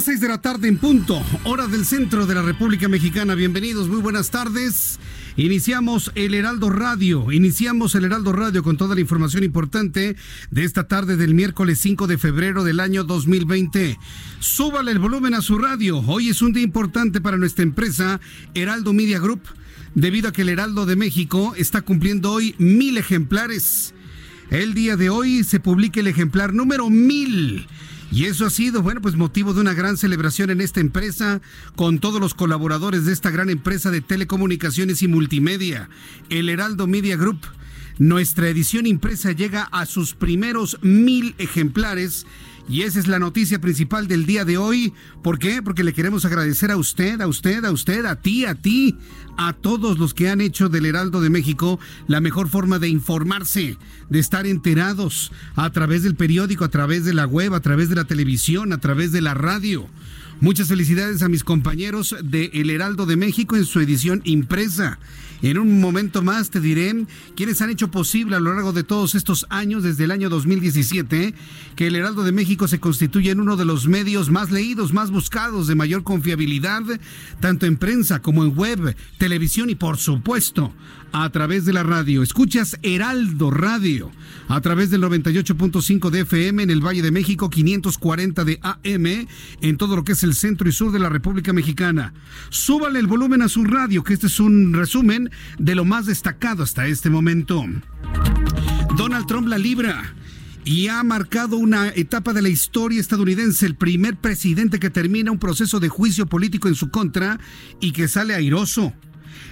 Las seis de la tarde en punto, hora del centro de la República Mexicana. Bienvenidos, muy buenas tardes. Iniciamos el Heraldo Radio, iniciamos el Heraldo Radio con toda la información importante de esta tarde del miércoles 5 de febrero del año 2020. Súbale el volumen a su radio. Hoy es un día importante para nuestra empresa Heraldo Media Group, debido a que el Heraldo de México está cumpliendo hoy mil ejemplares. El día de hoy se publica el ejemplar número mil. Y eso ha sido, bueno, pues motivo de una gran celebración en esta empresa con todos los colaboradores de esta gran empresa de telecomunicaciones y multimedia, el Heraldo Media Group. Nuestra edición impresa llega a sus primeros mil ejemplares y esa es la noticia principal del día de hoy. ¿Por qué? Porque le queremos agradecer a usted, a usted, a usted, a ti, a ti, a todos los que han hecho del Heraldo de México la mejor forma de informarse, de estar enterados a través del periódico, a través de la web, a través de la televisión, a través de la radio. Muchas felicidades a mis compañeros de El Heraldo de México en su edición impresa. En un momento más te diré quienes han hecho posible a lo largo de todos estos años, desde el año 2017, que el Heraldo de México se constituya en uno de los medios más leídos, más buscados, de mayor confiabilidad, tanto en prensa como en web, televisión y por supuesto a través de la radio. Escuchas Heraldo Radio a través del 98.5 de FM en el Valle de México, 540 de AM en todo lo que es el centro y sur de la República Mexicana. Súbale el volumen a su radio, que este es un resumen de lo más destacado hasta este momento. Donald Trump la libra y ha marcado una etapa de la historia estadounidense, el primer presidente que termina un proceso de juicio político en su contra y que sale airoso.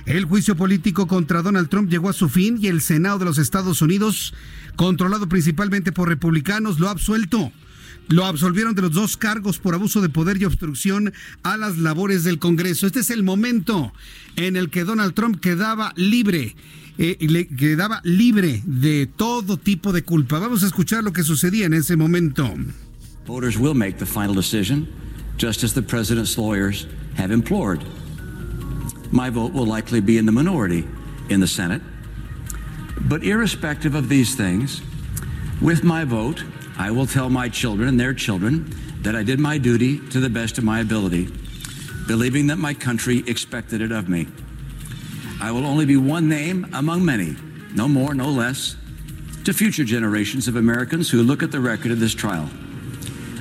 El juicio político contra Donald Trump llegó a su fin y el Senado de los Estados Unidos, controlado principalmente por republicanos, lo ha absuelto. Lo absolvieron de los dos cargos por abuso de poder y obstrucción a las labores del Congreso. Este es el momento en el que Donald Trump quedaba libre. Eh, quedaba libre de todo tipo de culpa. Vamos a escuchar lo que sucedía en ese momento. Voters will make the final decision, just as the president's lawyers have implored. My vote will likely be in the minority in the Senate. But irrespective of these things, with my vote, I will tell my children and their children that I did my duty to the best of my ability, believing that my country expected it of me. I will only be one name among many, no more, no less, to future generations of Americans who look at the record of this trial.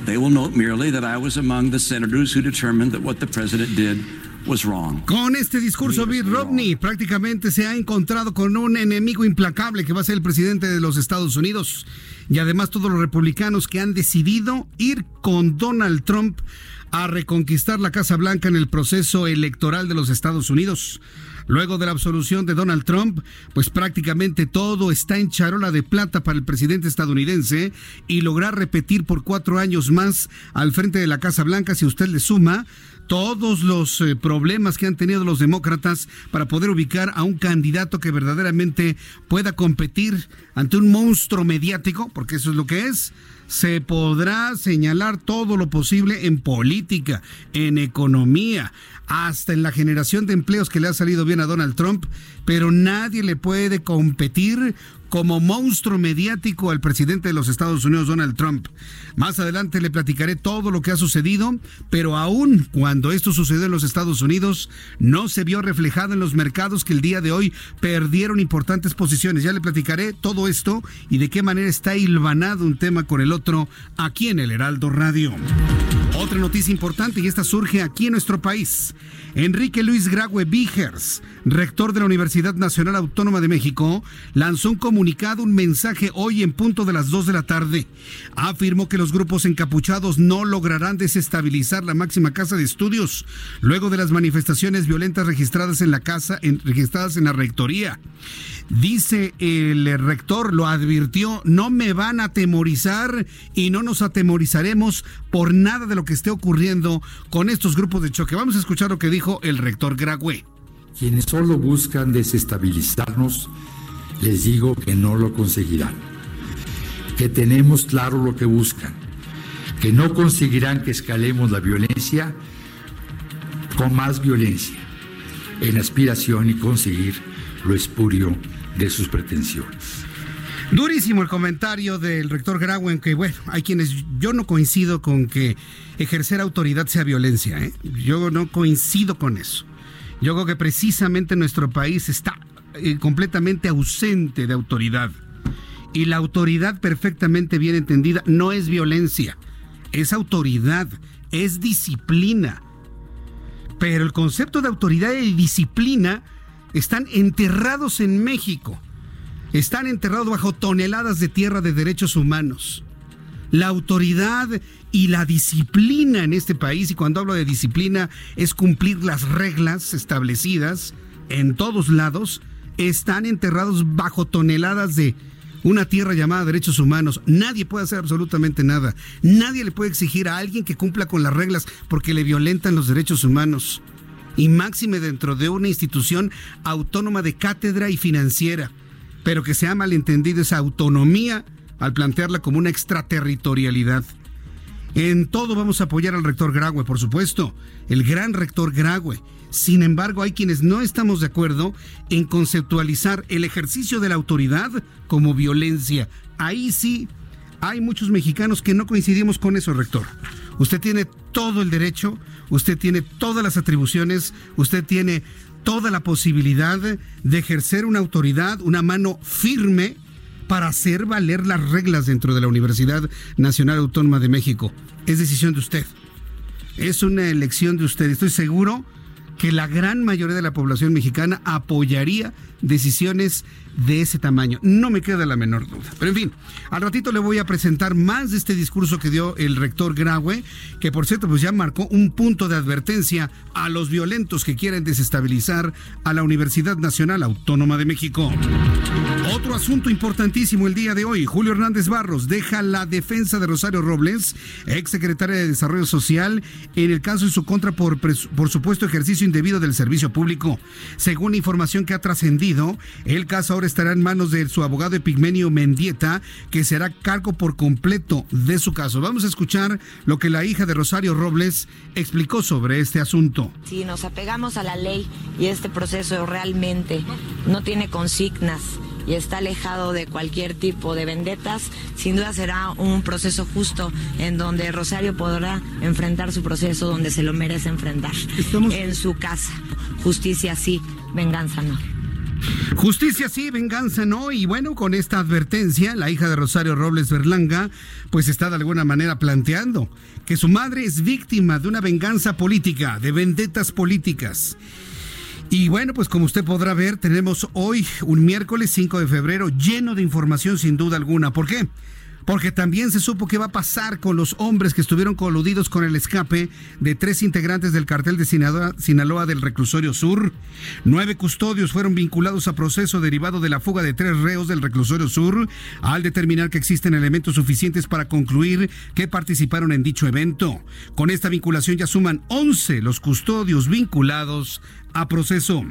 They will note merely that I was among the senators who determined that what the president did was wrong. Con este discurso, Bill Romney prácticamente se ha encontrado con un enemigo implacable que va a ser el presidente de los Estados Unidos. Y además todos los republicanos que han decidido ir con Donald Trump a reconquistar la Casa Blanca en el proceso electoral de los Estados Unidos. Luego de la absolución de Donald Trump, pues prácticamente todo está en charola de plata para el presidente estadounidense y lograr repetir por cuatro años más al frente de la Casa Blanca, si usted le suma todos los eh, problemas que han tenido los demócratas para poder ubicar a un candidato que verdaderamente pueda competir ante un monstruo mediático, porque eso es lo que es. Se podrá señalar todo lo posible en política, en economía, hasta en la generación de empleos que le ha salido bien a Donald Trump, pero nadie le puede competir como monstruo mediático al presidente de los Estados Unidos, Donald Trump. Más adelante le platicaré todo lo que ha sucedido, pero aún cuando esto sucedió en los Estados Unidos, no se vio reflejado en los mercados que el día de hoy perdieron importantes posiciones. Ya le platicaré todo esto y de qué manera está hilvanado un tema con el otro aquí en el Heraldo Radio. Otra noticia importante y esta surge aquí en nuestro país. Enrique Luis Graue Vigers, rector de la Universidad Nacional Autónoma de México, lanzó un comunicado, un mensaje hoy en punto de las 2 de la tarde. Afirmó que los grupos encapuchados no lograrán desestabilizar la máxima casa de estudios luego de las manifestaciones violentas registradas en la casa, registradas en la rectoría. Dice el rector, lo advirtió, no me van a atemorizar y no nos atemorizaremos por nada de lo que esté ocurriendo con estos grupos de choque. Vamos a escuchar lo que dijo el rector Grague. Quienes solo buscan desestabilizarnos, les digo que no lo conseguirán. Que tenemos claro lo que buscan. Que no conseguirán que escalemos la violencia con más violencia en aspiración y conseguir lo espurio de sus pretensiones. Durísimo el comentario del rector Grauen, que bueno, hay quienes, yo no coincido con que ejercer autoridad sea violencia, ¿eh? yo no coincido con eso. Yo creo que precisamente nuestro país está eh, completamente ausente de autoridad. Y la autoridad perfectamente bien entendida no es violencia, es autoridad, es disciplina. Pero el concepto de autoridad y disciplina están enterrados en México. Están enterrados bajo toneladas de tierra de derechos humanos. La autoridad y la disciplina en este país, y cuando hablo de disciplina es cumplir las reglas establecidas en todos lados, están enterrados bajo toneladas de una tierra llamada derechos humanos. Nadie puede hacer absolutamente nada. Nadie le puede exigir a alguien que cumpla con las reglas porque le violentan los derechos humanos y máxime dentro de una institución autónoma de cátedra y financiera, pero que se ha malentendido esa autonomía al plantearla como una extraterritorialidad. En todo vamos a apoyar al rector Graue, por supuesto, el gran rector Graue. Sin embargo, hay quienes no estamos de acuerdo en conceptualizar el ejercicio de la autoridad como violencia. Ahí sí, hay muchos mexicanos que no coincidimos con eso, rector. Usted tiene todo el derecho, usted tiene todas las atribuciones, usted tiene toda la posibilidad de ejercer una autoridad, una mano firme para hacer valer las reglas dentro de la Universidad Nacional Autónoma de México. Es decisión de usted. Es una elección de usted. Estoy seguro que la gran mayoría de la población mexicana apoyaría decisiones de ese tamaño. No me queda la menor duda. Pero en fin, al ratito le voy a presentar más de este discurso que dio el rector Graue, que por cierto pues ya marcó un punto de advertencia a los violentos que quieren desestabilizar a la Universidad Nacional Autónoma de México. Otro asunto importantísimo el día de hoy, Julio Hernández Barros deja la defensa de Rosario Robles, ex secretaria de Desarrollo Social, en el caso en su contra por, por supuesto ejercicio indebido del servicio público. Según información que ha trascendido, el caso ahora estará en manos de su abogado Epigmenio Mendieta, que será cargo por completo de su caso. Vamos a escuchar lo que la hija de Rosario Robles explicó sobre este asunto. Si nos apegamos a la ley y este proceso realmente no tiene consignas y está alejado de cualquier tipo de vendetas, sin duda será un proceso justo en donde Rosario podrá enfrentar su proceso donde se lo merece enfrentar. En su casa. Justicia sí, venganza no. Justicia sí, venganza no. Y bueno, con esta advertencia, la hija de Rosario Robles Berlanga, pues está de alguna manera planteando que su madre es víctima de una venganza política, de vendetas políticas. Y bueno, pues como usted podrá ver, tenemos hoy un miércoles 5 de febrero lleno de información sin duda alguna. ¿Por qué? porque también se supo qué va a pasar con los hombres que estuvieron coludidos con el escape de tres integrantes del cartel de Sinaloa, del reclusorio sur. Nueve custodios fueron vinculados a proceso derivado de la fuga de tres reos del reclusorio sur, al determinar que existen elementos suficientes para concluir que participaron en dicho evento. Con esta vinculación ya suman 11 los custodios vinculados a proceso.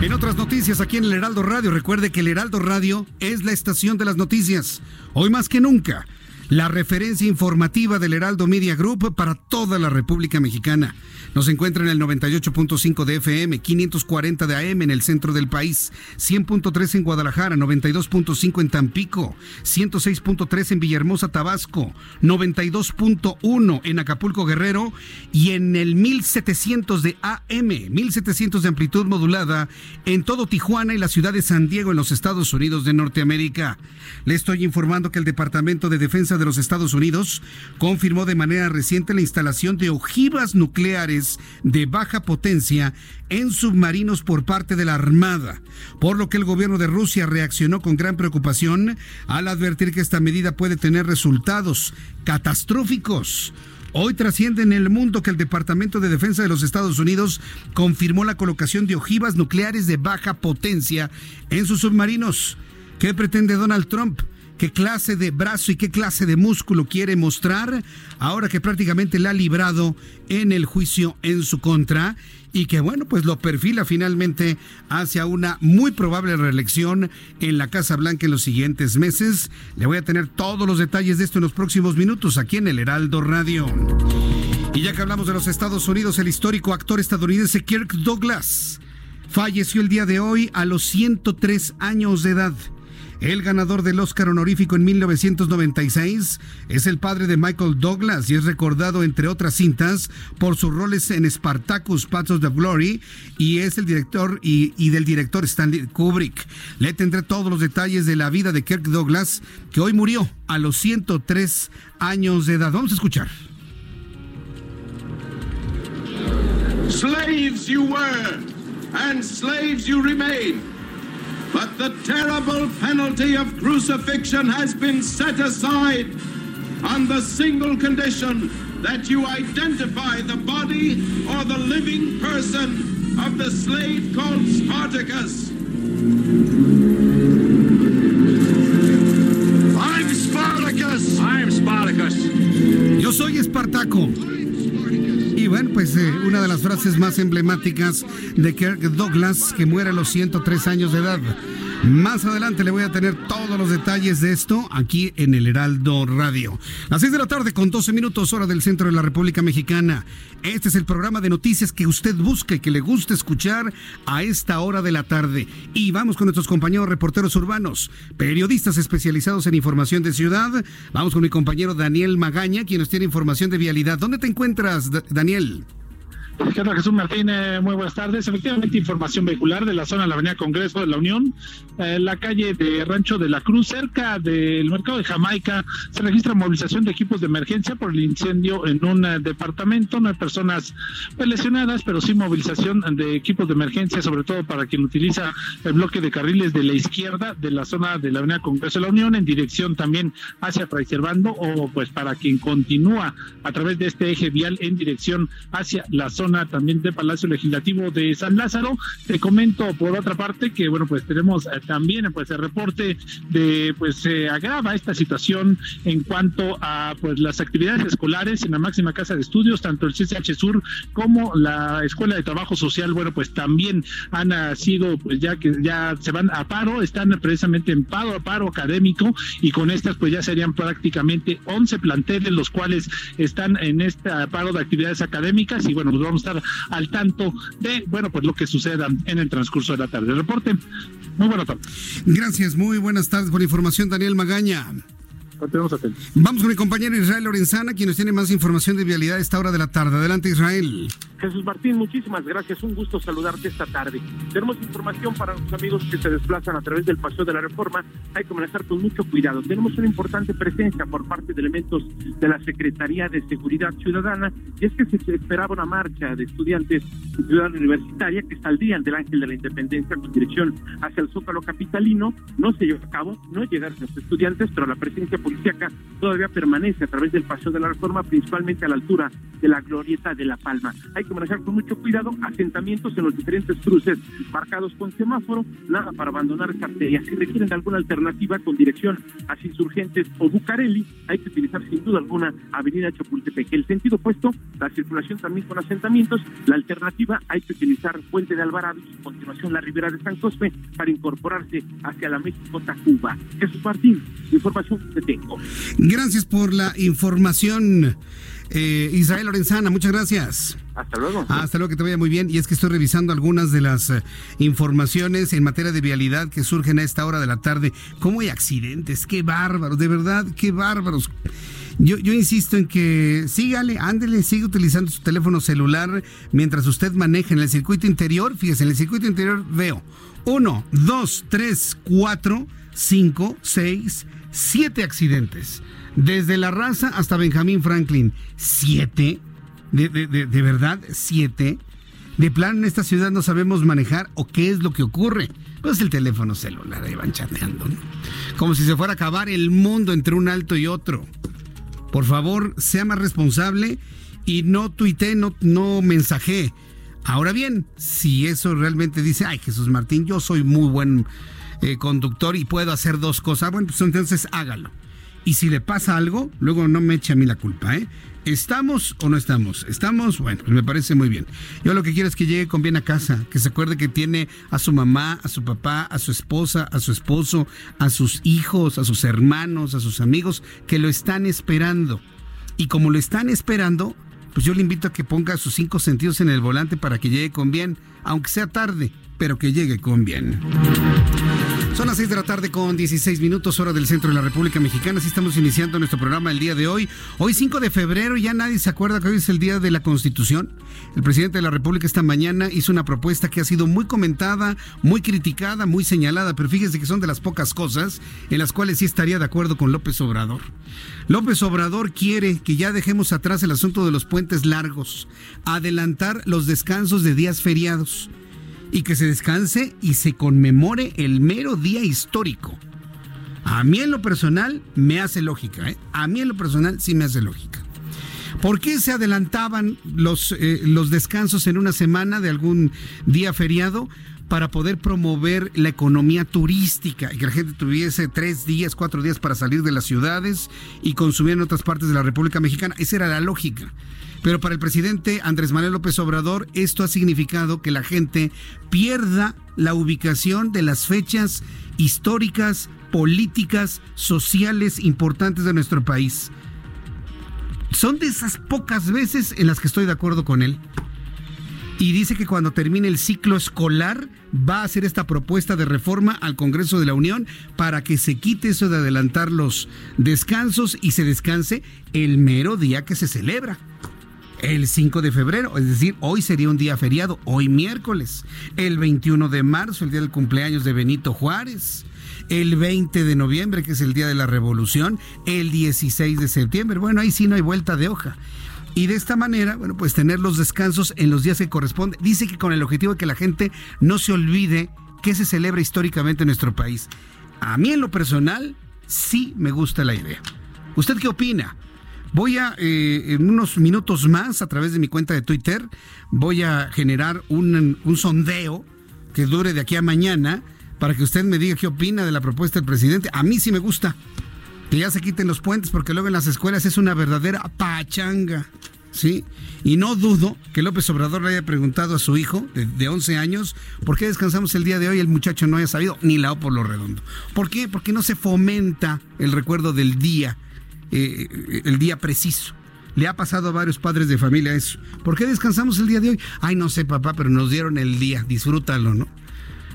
En otras noticias aquí en el Heraldo Radio, recuerde que el Heraldo Radio es la estación de las noticias. Hoy más que nunca la referencia informativa del Heraldo Media Group para toda la República Mexicana. Nos encuentra en el 98.5 de FM, 540 de AM en el centro del país, 100.3 en Guadalajara, 92.5 en Tampico, 106.3 en Villahermosa, Tabasco, 92.1 en Acapulco, Guerrero y en el 1700 de AM, 1700 de amplitud modulada en todo Tijuana y la ciudad de San Diego en los Estados Unidos de Norteamérica. Le estoy informando que el Departamento de Defensa de los Estados Unidos confirmó de manera reciente la instalación de ojivas nucleares de baja potencia en submarinos por parte de la Armada, por lo que el gobierno de Rusia reaccionó con gran preocupación al advertir que esta medida puede tener resultados catastróficos. Hoy trasciende en el mundo que el Departamento de Defensa de los Estados Unidos confirmó la colocación de ojivas nucleares de baja potencia en sus submarinos. ¿Qué pretende Donald Trump? Qué clase de brazo y qué clase de músculo quiere mostrar ahora que prácticamente le ha librado en el juicio en su contra y que bueno, pues lo perfila finalmente hacia una muy probable reelección en la Casa Blanca en los siguientes meses. Le voy a tener todos los detalles de esto en los próximos minutos aquí en el Heraldo Radio. Y ya que hablamos de los Estados Unidos, el histórico actor estadounidense Kirk Douglas falleció el día de hoy a los 103 años de edad. El ganador del Oscar honorífico en 1996 es el padre de Michael Douglas y es recordado, entre otras cintas, por sus roles en Spartacus, Paths of Glory y es el director y, y, del director Stanley Kubrick. Le tendré todos los detalles de la vida de Kirk Douglas, que hoy murió a los 103 años de edad. Vamos a escuchar. Slaves you were, and slaves you remain. But the terrible penalty of crucifixion has been set aside on the single condition that you identify the body or the living person of the slave called Spartacus. I'm Spartacus. I'm Spartacus. Yo soy Espartaco. Y bueno, pues eh, una de las frases más emblemáticas de Kirk Douglas, que muere a los 103 años de edad. Más adelante le voy a tener todos los detalles de esto aquí en el Heraldo Radio. Las 6 de la tarde con 12 minutos hora del centro de la República Mexicana. Este es el programa de noticias que usted busca y que le gusta escuchar a esta hora de la tarde. Y vamos con nuestros compañeros reporteros urbanos, periodistas especializados en información de ciudad. Vamos con mi compañero Daniel Magaña, quien nos tiene información de vialidad. ¿Dónde te encuentras, Daniel? ¿Qué Jesús Martín? Eh, muy buenas tardes. Efectivamente, información vehicular de la zona de la Avenida Congreso de la Unión, eh, la calle de Rancho de la Cruz, cerca del mercado de Jamaica, se registra movilización de equipos de emergencia por el incendio en un eh, departamento. No hay personas pues, lesionadas, pero sí movilización de equipos de emergencia, sobre todo para quien utiliza el bloque de carriles de la izquierda de la zona de la Avenida Congreso de la Unión, en dirección también hacia Fray Servando, o pues para quien continúa a través de este eje vial en dirección hacia la zona también de Palacio Legislativo de San Lázaro. Te comento por otra parte que, bueno, pues tenemos eh, también pues el reporte de, pues se agrava esta situación en cuanto a pues las actividades escolares en la máxima casa de estudios, tanto el CCH Sur como la Escuela de Trabajo Social, bueno, pues también han ah, sido, pues ya que ya se van a paro, están precisamente en paro, a paro académico y con estas pues ya serían prácticamente 11 planteles los cuales están en este paro de actividades académicas y bueno, pues vamos estar al tanto de, bueno, pues lo que suceda en el transcurso de la tarde. reporte, muy buenas tardes. Gracias, muy buenas tardes por la información, Daniel Magaña. Vamos con mi compañero Israel Lorenzana, quien nos tiene más información de vialidad a esta hora de la tarde. Adelante, Israel. Jesús Martín, muchísimas gracias. Un gusto saludarte esta tarde. Tenemos información para los amigos que se desplazan a través del Paseo de la Reforma. Hay que manejar con mucho cuidado. Tenemos una importante presencia por parte de elementos de la Secretaría de Seguridad Ciudadana y es que se esperaba una marcha de estudiantes de ciudad universitaria que saldrían del Ángel de la Independencia con dirección hacia el Zócalo Capitalino. No se llevó a cabo, no llegaron los estudiantes, pero la presencia policíaca todavía permanece a través del Paseo de la Reforma, principalmente a la altura de la Glorieta de La Palma. Hay que que manejar con mucho cuidado, asentamientos en los diferentes cruces marcados con semáforo, nada para abandonar esta arteria. Si requieren de alguna alternativa con dirección hacia Insurgentes o Bucareli, hay que utilizar sin duda alguna Avenida Chapultepec. El sentido opuesto, la circulación también con asentamientos, la alternativa hay que utilizar Puente de Alvarado y a continuación la Ribera de San Cosme para incorporarse hacia la México-Tacuba. Jesús Martín, información que tengo. Gracias por la información. Eh, Israel Lorenzana, muchas gracias. Hasta luego. Hasta luego, que te vaya muy bien. Y es que estoy revisando algunas de las eh, informaciones en materia de vialidad que surgen a esta hora de la tarde. ¿Cómo hay accidentes? Qué bárbaros, de verdad, qué bárbaros. Yo, yo insisto en que sígale, ándele, sigue utilizando su teléfono celular mientras usted maneja en el circuito interior. Fíjese, en el circuito interior veo uno, dos, tres, cuatro, cinco, seis, siete accidentes. Desde La Raza hasta Benjamín Franklin. ¿Siete? ¿De, de, verdad? ¿Siete? ¿De plan en esta ciudad no sabemos manejar o qué es lo que ocurre? Pues el teléfono celular, ahí van chateando. Como si se fuera a acabar el mundo entre un alto y otro. Por favor, sea más responsable y no tuite, no, no mensaje. Ahora bien, si eso realmente dice, ay Jesús Martín, yo soy muy buen eh, conductor y puedo hacer dos cosas, bueno, pues entonces hágalo. Y si le pasa algo, luego no me eche a mí la culpa, ¿eh? ¿Estamos o no estamos? Estamos, bueno, pues me parece muy bien. Yo lo que quiero es que llegue con bien a casa, que se acuerde que tiene a su mamá, a su papá, a su esposa, a su esposo, a sus hijos, a sus hermanos, a sus amigos, que lo están esperando. Y como lo están esperando, pues yo le invito a que ponga sus cinco sentidos en el volante para que llegue con bien, aunque sea tarde, pero que llegue con bien. Son las 6 de la tarde con 16 minutos hora del centro de la República Mexicana. Así estamos iniciando nuestro programa el día de hoy. Hoy 5 de febrero, ya nadie se acuerda que hoy es el día de la Constitución. El presidente de la República esta mañana hizo una propuesta que ha sido muy comentada, muy criticada, muy señalada, pero fíjese que son de las pocas cosas en las cuales sí estaría de acuerdo con López Obrador. López Obrador quiere que ya dejemos atrás el asunto de los puentes largos, adelantar los descansos de días feriados y que se descanse y se conmemore el mero día histórico. A mí en lo personal me hace lógica, ¿eh? a mí en lo personal sí me hace lógica. ¿Por qué se adelantaban los, eh, los descansos en una semana de algún día feriado? Para poder promover la economía turística y que la gente tuviese tres días, cuatro días para salir de las ciudades y consumir en otras partes de la República Mexicana. Esa era la lógica. Pero para el presidente Andrés Manuel López Obrador, esto ha significado que la gente pierda la ubicación de las fechas históricas, políticas, sociales importantes de nuestro país. Son de esas pocas veces en las que estoy de acuerdo con él. Y dice que cuando termine el ciclo escolar va a hacer esta propuesta de reforma al Congreso de la Unión para que se quite eso de adelantar los descansos y se descanse el mero día que se celebra el 5 de febrero, es decir, hoy sería un día feriado, hoy miércoles, el 21 de marzo, el día del cumpleaños de Benito Juárez, el 20 de noviembre, que es el día de la revolución, el 16 de septiembre, bueno, ahí sí no hay vuelta de hoja. Y de esta manera, bueno, pues tener los descansos en los días que corresponden. Dice que con el objetivo de que la gente no se olvide que se celebra históricamente en nuestro país. A mí en lo personal, sí me gusta la idea. ¿Usted qué opina? Voy a, eh, en unos minutos más, a través de mi cuenta de Twitter, voy a generar un, un sondeo que dure de aquí a mañana para que usted me diga qué opina de la propuesta del presidente. A mí sí me gusta que ya se quiten los puentes porque luego en las escuelas es una verdadera pachanga. ¿Sí? Y no dudo que López Obrador le haya preguntado a su hijo de, de, 11 años por qué descansamos el día de hoy. El muchacho no haya sabido ni la O por lo redondo. ¿Por qué? Porque no se fomenta el recuerdo del día eh, el día preciso. Le ha pasado a varios padres de familia eso. ¿Por qué descansamos el día de hoy? Ay, no sé, papá, pero nos dieron el día. Disfrútalo, ¿no?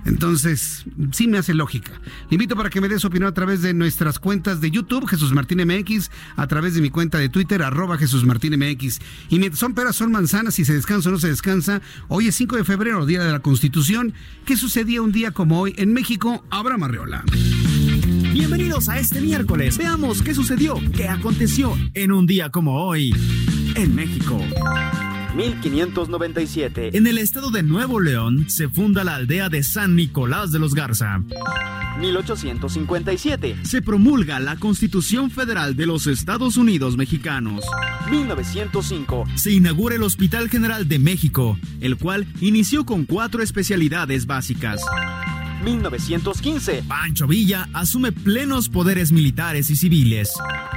Entonces, sí me hace lógica. Le invito para que me dé su opinión a través de nuestras cuentas de YouTube, Jesús Martín MX, a través de mi cuenta de Twitter, arroba Jesús Martín MX. Y mientras son peras, son manzanas, si se descansa o no se descansa, hoy es 5 de febrero, Día de la Constitución. ¿Qué sucedía un día como hoy en México? Abraham Arreola. Bienvenidos a este miércoles. Veamos qué sucedió, qué aconteció en un día como hoy en México. 1597. En el estado de Nuevo León se funda la aldea de San Nicolás de los Garza. 1857. Se promulga la Constitución Federal de los Estados Unidos Mexicanos. 1905. Se inaugura el Hospital General de México, el cual inició con cuatro especialidades básicas. 1915. Pancho Villa asume plenos poderes militares y civiles.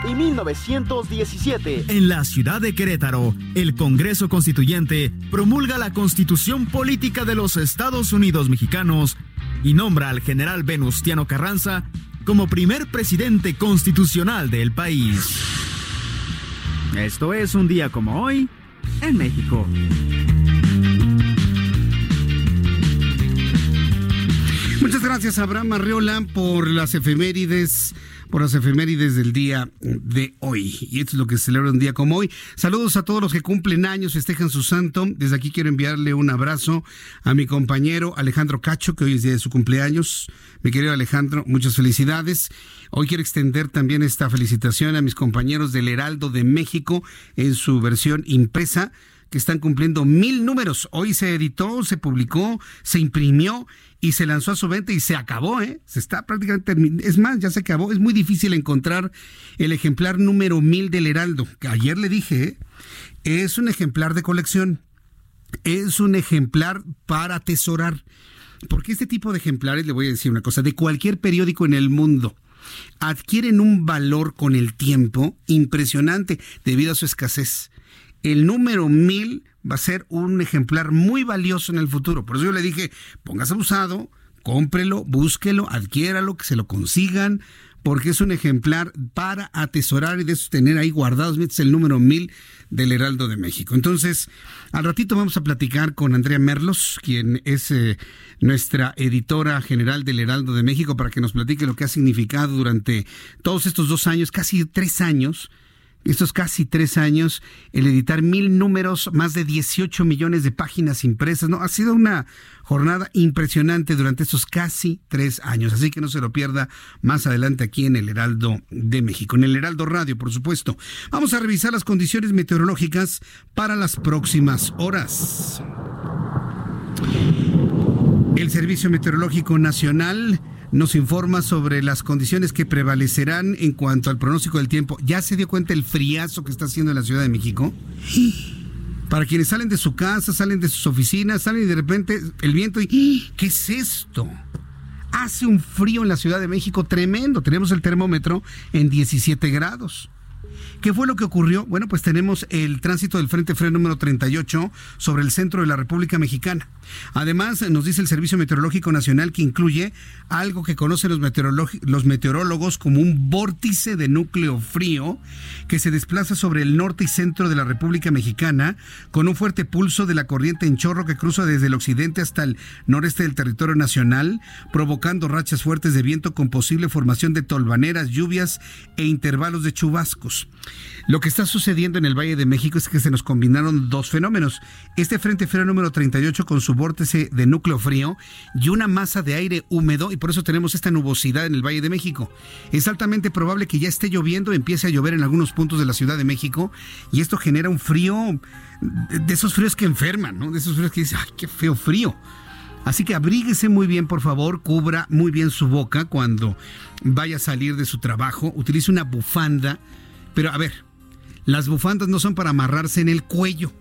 Y 1917. En la ciudad de Querétaro, el Congreso Constituyente promulga la Constitución Política de los Estados Unidos Mexicanos y nombra al general Venustiano Carranza como primer presidente constitucional del país. Esto es un día como hoy en México. Muchas gracias, Abraham Arreola, por las efemérides por las efemérides del día de hoy. Y esto es lo que se celebra un día como hoy. Saludos a todos los que cumplen años, festejan su santo. Desde aquí quiero enviarle un abrazo a mi compañero Alejandro Cacho, que hoy es día de su cumpleaños. Mi querido Alejandro, muchas felicidades. Hoy quiero extender también esta felicitación a mis compañeros del Heraldo de México en su versión impresa que están cumpliendo mil números. Hoy se editó, se publicó, se imprimió y se lanzó a su venta y se acabó, ¿eh? Se está prácticamente Es más, ya se acabó. Es muy difícil encontrar el ejemplar número mil del Heraldo, que ayer le dije, ¿eh? es un ejemplar de colección. Es un ejemplar para atesorar. Porque este tipo de ejemplares, le voy a decir una cosa, de cualquier periódico en el mundo, adquieren un valor con el tiempo impresionante debido a su escasez. El número mil va a ser un ejemplar muy valioso en el futuro. Por eso yo le dije, póngase abusado, cómprelo, búsquelo, adquiéralo, que se lo consigan, porque es un ejemplar para atesorar y de tener ahí guardados. Este es el número mil del Heraldo de México. Entonces, al ratito vamos a platicar con Andrea Merlos, quien es eh, nuestra editora general del Heraldo de México, para que nos platique lo que ha significado durante todos estos dos años, casi tres años, estos casi tres años, el editar mil números, más de 18 millones de páginas impresas, ¿no? Ha sido una jornada impresionante durante estos casi tres años, así que no se lo pierda más adelante aquí en el Heraldo de México, en el Heraldo Radio, por supuesto. Vamos a revisar las condiciones meteorológicas para las próximas horas. El Servicio Meteorológico Nacional nos informa sobre las condiciones que prevalecerán en cuanto al pronóstico del tiempo. ¿Ya se dio cuenta el friazo que está haciendo en la Ciudad de México? Para quienes salen de su casa, salen de sus oficinas, salen y de repente el viento y ¿qué es esto? Hace un frío en la Ciudad de México tremendo. Tenemos el termómetro en 17 grados. ¿Qué fue lo que ocurrió? Bueno, pues tenemos el tránsito del Frente Frío número 38 sobre el centro de la República Mexicana. Además, nos dice el Servicio Meteorológico Nacional que incluye algo que conocen los, los meteorólogos como un vórtice de núcleo frío que se desplaza sobre el norte y centro de la República Mexicana con un fuerte pulso de la corriente en chorro que cruza desde el occidente hasta el noreste del territorio nacional, provocando rachas fuertes de viento con posible formación de tolvaneras, lluvias e intervalos de chubascos. Lo que está sucediendo en el Valle de México es que se nos combinaron dos fenómenos. Este frente frío número 38 con su vórtice de núcleo frío y una masa de aire húmedo y por eso tenemos esta nubosidad en el Valle de México. Es altamente probable que ya esté lloviendo, empiece a llover en algunos puntos de la Ciudad de México y esto genera un frío de esos fríos que enferman, ¿no? De esos fríos que dicen, ¡ay, qué feo frío! Así que abríguese muy bien, por favor, cubra muy bien su boca cuando vaya a salir de su trabajo, utilice una bufanda, pero a ver, las bufandas no son para amarrarse en el cuello.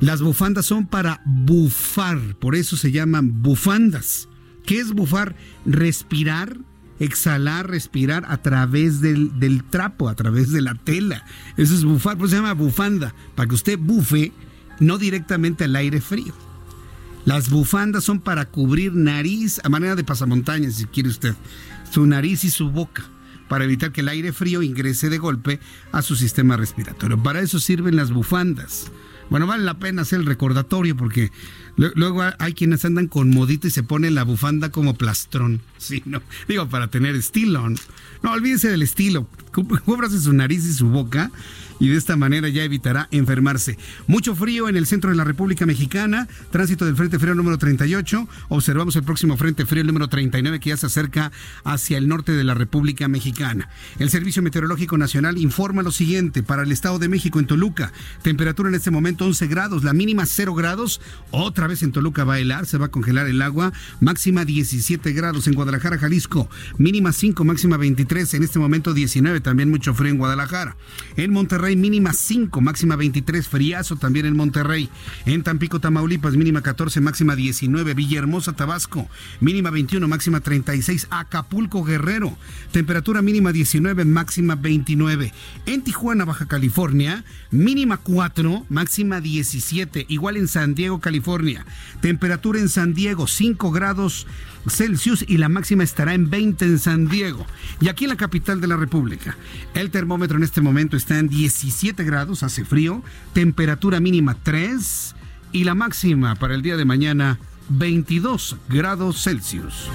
Las bufandas son para bufar, por eso se llaman bufandas. ¿Qué es bufar? Respirar, exhalar, respirar a través del, trapo, a través de la tela. Eso es bufar, pues se llama bufanda, para que usted bufe, no directamente al aire frío. Las bufandas son para cubrir nariz a manera de pasamontañas, si quiere usted, su nariz y su boca para evitar que el aire frío ingrese de golpe a su sistema respiratorio. Para eso sirven las bufandas. Bueno, vale la pena hacer el recordatorio porque luego hay quienes andan con modito y se ponen la bufanda como plastrón. Sí, no. Digo, para tener estilo. No, olvídese del estilo. Cúbrase su nariz y su boca y de esta manera ya evitará enfermarse. Mucho frío en el centro de la República Mexicana, tránsito del Frente Frío número 38, observamos el próximo Frente Frío número 39 que ya se acerca hacia el norte de la República Mexicana. El Servicio Meteorológico Nacional informa lo siguiente, para el Estado de México en Toluca, temperatura en este momento 11 grados, la mínima 0 grados, otra vez en Toluca va a helar, se va a congelar el agua, máxima 17 grados en Guadalajara, Jalisco, mínima 5, máxima 23, en este momento 19, también mucho frío en Guadalajara. En Monterrey mínima 5, máxima 23, friazo también en Monterrey. En Tampico, Tamaulipas mínima 14, máxima 19, Villahermosa, Tabasco, mínima 21, máxima 36, Acapulco, Guerrero, temperatura mínima 19, máxima 29. En Tijuana, Baja California, mínima 4, máxima 17, igual en San Diego, California. Temperatura en San Diego 5 grados Celsius y la máxima estará en 20 en San Diego. Y aquí en la capital de la República, el termómetro en este momento está en 17 grados, hace frío, temperatura mínima 3 y la máxima para el día de mañana 22 grados Celsius.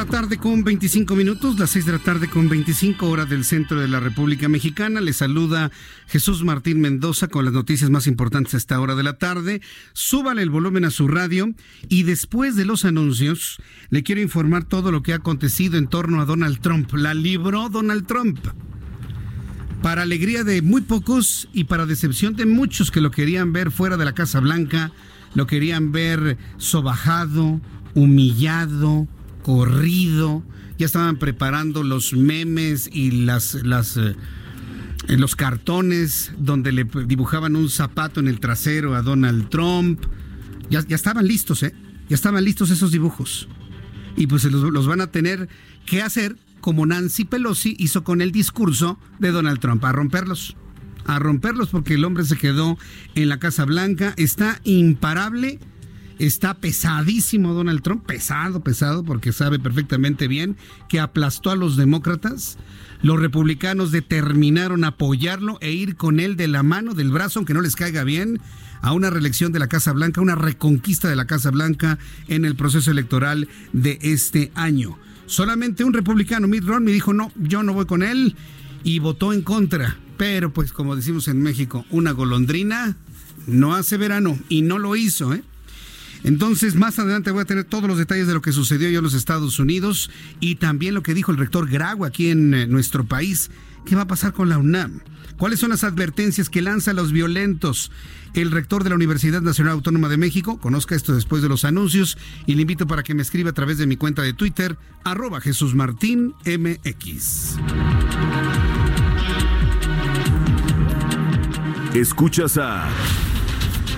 Tarde con 25 minutos, las 6 de la tarde con 25 horas del centro de la República Mexicana. Le saluda Jesús Martín Mendoza con las noticias más importantes a esta hora de la tarde. Súbale el volumen a su radio y después de los anuncios le quiero informar todo lo que ha acontecido en torno a Donald Trump. La libró Donald Trump. Para alegría de muy pocos y para decepción de muchos que lo querían ver fuera de la Casa Blanca, lo querían ver sobajado, humillado, corrido, ya estaban preparando los memes y las, las eh, los cartones donde le dibujaban un zapato en el trasero a Donald Trump. Ya, ya estaban listos, ¿eh? Ya estaban listos esos dibujos. Y pues los, los van a tener que hacer como Nancy Pelosi hizo con el discurso de Donald Trump, a romperlos. A romperlos porque el hombre se quedó en la Casa Blanca, está imparable Está pesadísimo Donald Trump, pesado, pesado, porque sabe perfectamente bien que aplastó a los demócratas. Los republicanos determinaron apoyarlo e ir con él de la mano, del brazo, aunque no les caiga bien, a una reelección de la Casa Blanca, una reconquista de la Casa Blanca en el proceso electoral de este año. Solamente un republicano, Mitt Romney, dijo no, yo no voy con él y votó en contra. Pero pues como decimos en México, una golondrina no hace verano y no lo hizo, ¿eh? Entonces, más adelante voy a tener todos los detalles de lo que sucedió en los Estados Unidos y también lo que dijo el rector Grago aquí en eh, nuestro país. ¿Qué va a pasar con la UNAM? ¿Cuáles son las advertencias que lanza los violentos? El rector de la Universidad Nacional Autónoma de México, conozca esto después de los anuncios y le invito para que me escriba a través de mi cuenta de Twitter, arroba. Escuchas a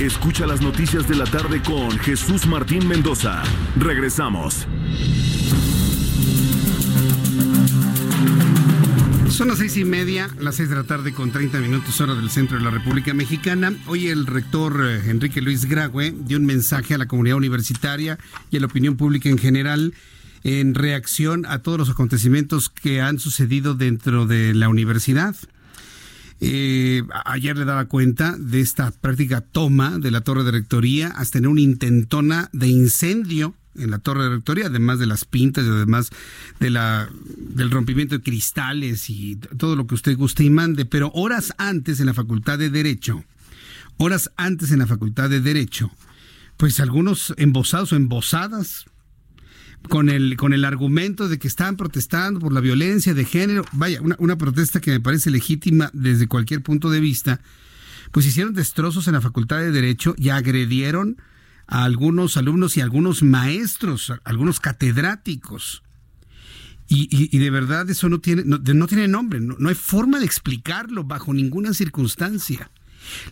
Escucha las noticias de la tarde con Jesús Martín Mendoza. Regresamos. Son las seis y media, las seis de la tarde con 30 minutos hora del centro de la República Mexicana. Hoy el rector eh, Enrique Luis Grague dio un mensaje a la comunidad universitaria y a la opinión pública en general en reacción a todos los acontecimientos que han sucedido dentro de la universidad. Eh, ayer le daba cuenta de esta práctica toma de la torre de rectoría hasta tener una intentona de incendio en la torre de rectoría, además de las pintas y además de la, del rompimiento de cristales y todo lo que usted guste y mande. Pero horas antes en la Facultad de Derecho, horas antes en la Facultad de Derecho, pues algunos embosados o embosadas con el, con el argumento de que estaban protestando por la violencia de género, vaya, una, una protesta que me parece legítima desde cualquier punto de vista, pues hicieron destrozos en la Facultad de Derecho y agredieron a algunos alumnos y a algunos maestros, a algunos catedráticos. Y, de verdad eso no tiene, no, tiene nombre, no, no hay forma de explicarlo bajo ninguna circunstancia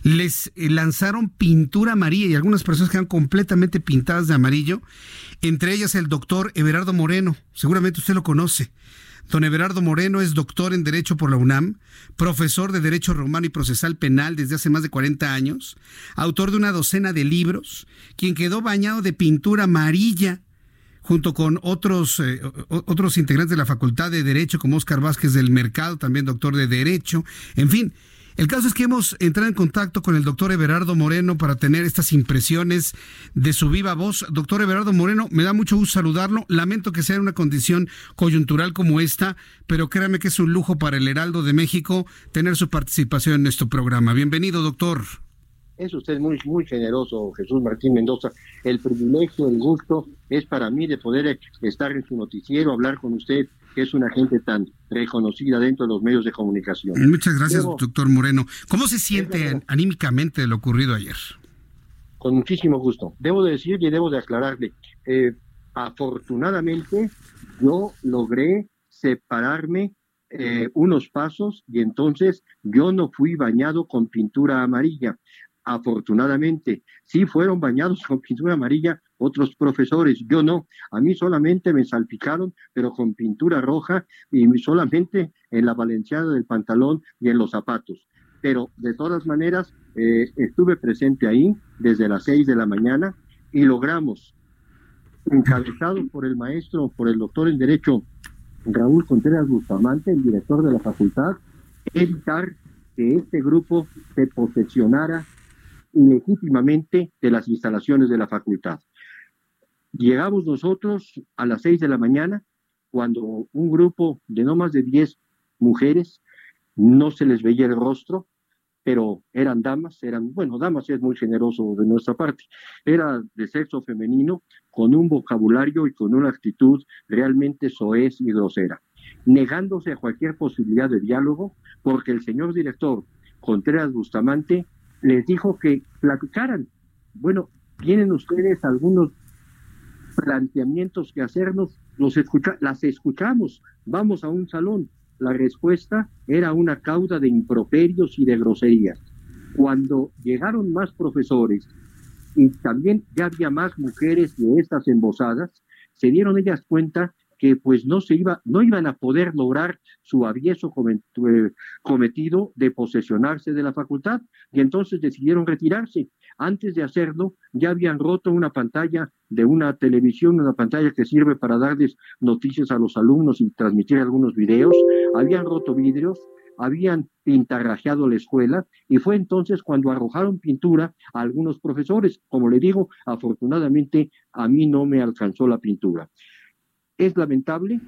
les eh, lanzaron pintura amarilla y algunas personas quedan completamente pintadas de amarillo, entre ellas el doctor Everardo Moreno, seguramente usted lo conoce. Don Everardo Moreno es doctor en Derecho por la UNAM, profesor de Derecho Romano y Procesal Penal desde hace más de 40 años, autor de una docena de libros, quien quedó bañado de pintura amarilla junto con otros, eh, otros integrantes de la Facultad de Derecho, como Oscar Vázquez del Mercado, también doctor de Derecho. En fin, el caso es que hemos entrado en contacto con el doctor Everardo Moreno para tener estas impresiones de su viva voz. Doctor Everardo Moreno, me da mucho gusto saludarlo. Lamento que sea en una condición coyuntural como esta, pero créame que es un lujo para el Heraldo de México tener su participación en nuestro programa. Bienvenido, doctor. Es usted muy, muy generoso, Jesús Martín Mendoza. El privilegio, el gusto es para mí de poder estar en su noticiero, hablar con usted, que es una gente tan reconocida dentro de los medios de comunicación. Muchas gracias, doctor Moreno. ¿Cómo se siente anímicamente de lo ocurrido ayer? Con muchísimo gusto. Debo de decir y debo de aclararle, eh, afortunadamente yo logré separarme eh, unos pasos y entonces yo no fui bañado con pintura amarilla afortunadamente. Sí fueron bañados con pintura amarilla otros profesores, yo no. A mí solamente me salpicaron, pero con pintura roja y solamente en la valenciana del pantalón y en los zapatos. Pero de todas maneras, eh, estuve presente ahí desde las seis de la mañana y logramos, encabezado por el maestro, por el doctor en Derecho Raúl Contreras Bustamante, el director de la facultad, evitar que este grupo se posesionara ilegítimamente de las instalaciones de la facultad. Llegamos nosotros a las seis de la mañana cuando un grupo de no más de diez mujeres, no se les veía el rostro, pero eran damas, eran, bueno, damas es muy generoso de nuestra parte, era de sexo femenino, con un vocabulario y con una actitud realmente soez y grosera, negándose a cualquier posibilidad de diálogo, porque el señor director Contreras Bustamante les dijo que platicaran. Bueno, tienen ustedes algunos planteamientos que hacernos, los escucha las escuchamos, vamos a un salón. La respuesta era una cauda de improperios y de groserías. Cuando llegaron más profesores y también ya había más mujeres de estas embosadas, se dieron ellas cuenta que pues no se iba, no iban a poder lograr su avieso eh, cometido de posesionarse de la facultad y entonces decidieron retirarse. Antes de hacerlo, ya habían roto una pantalla de una televisión, una pantalla que sirve para darles noticias a los alumnos y transmitir algunos videos, habían roto vidrios, habían pintarrajeado la escuela y fue entonces cuando arrojaron pintura a algunos profesores. Como le digo, afortunadamente a mí no me alcanzó la pintura. Es lamentable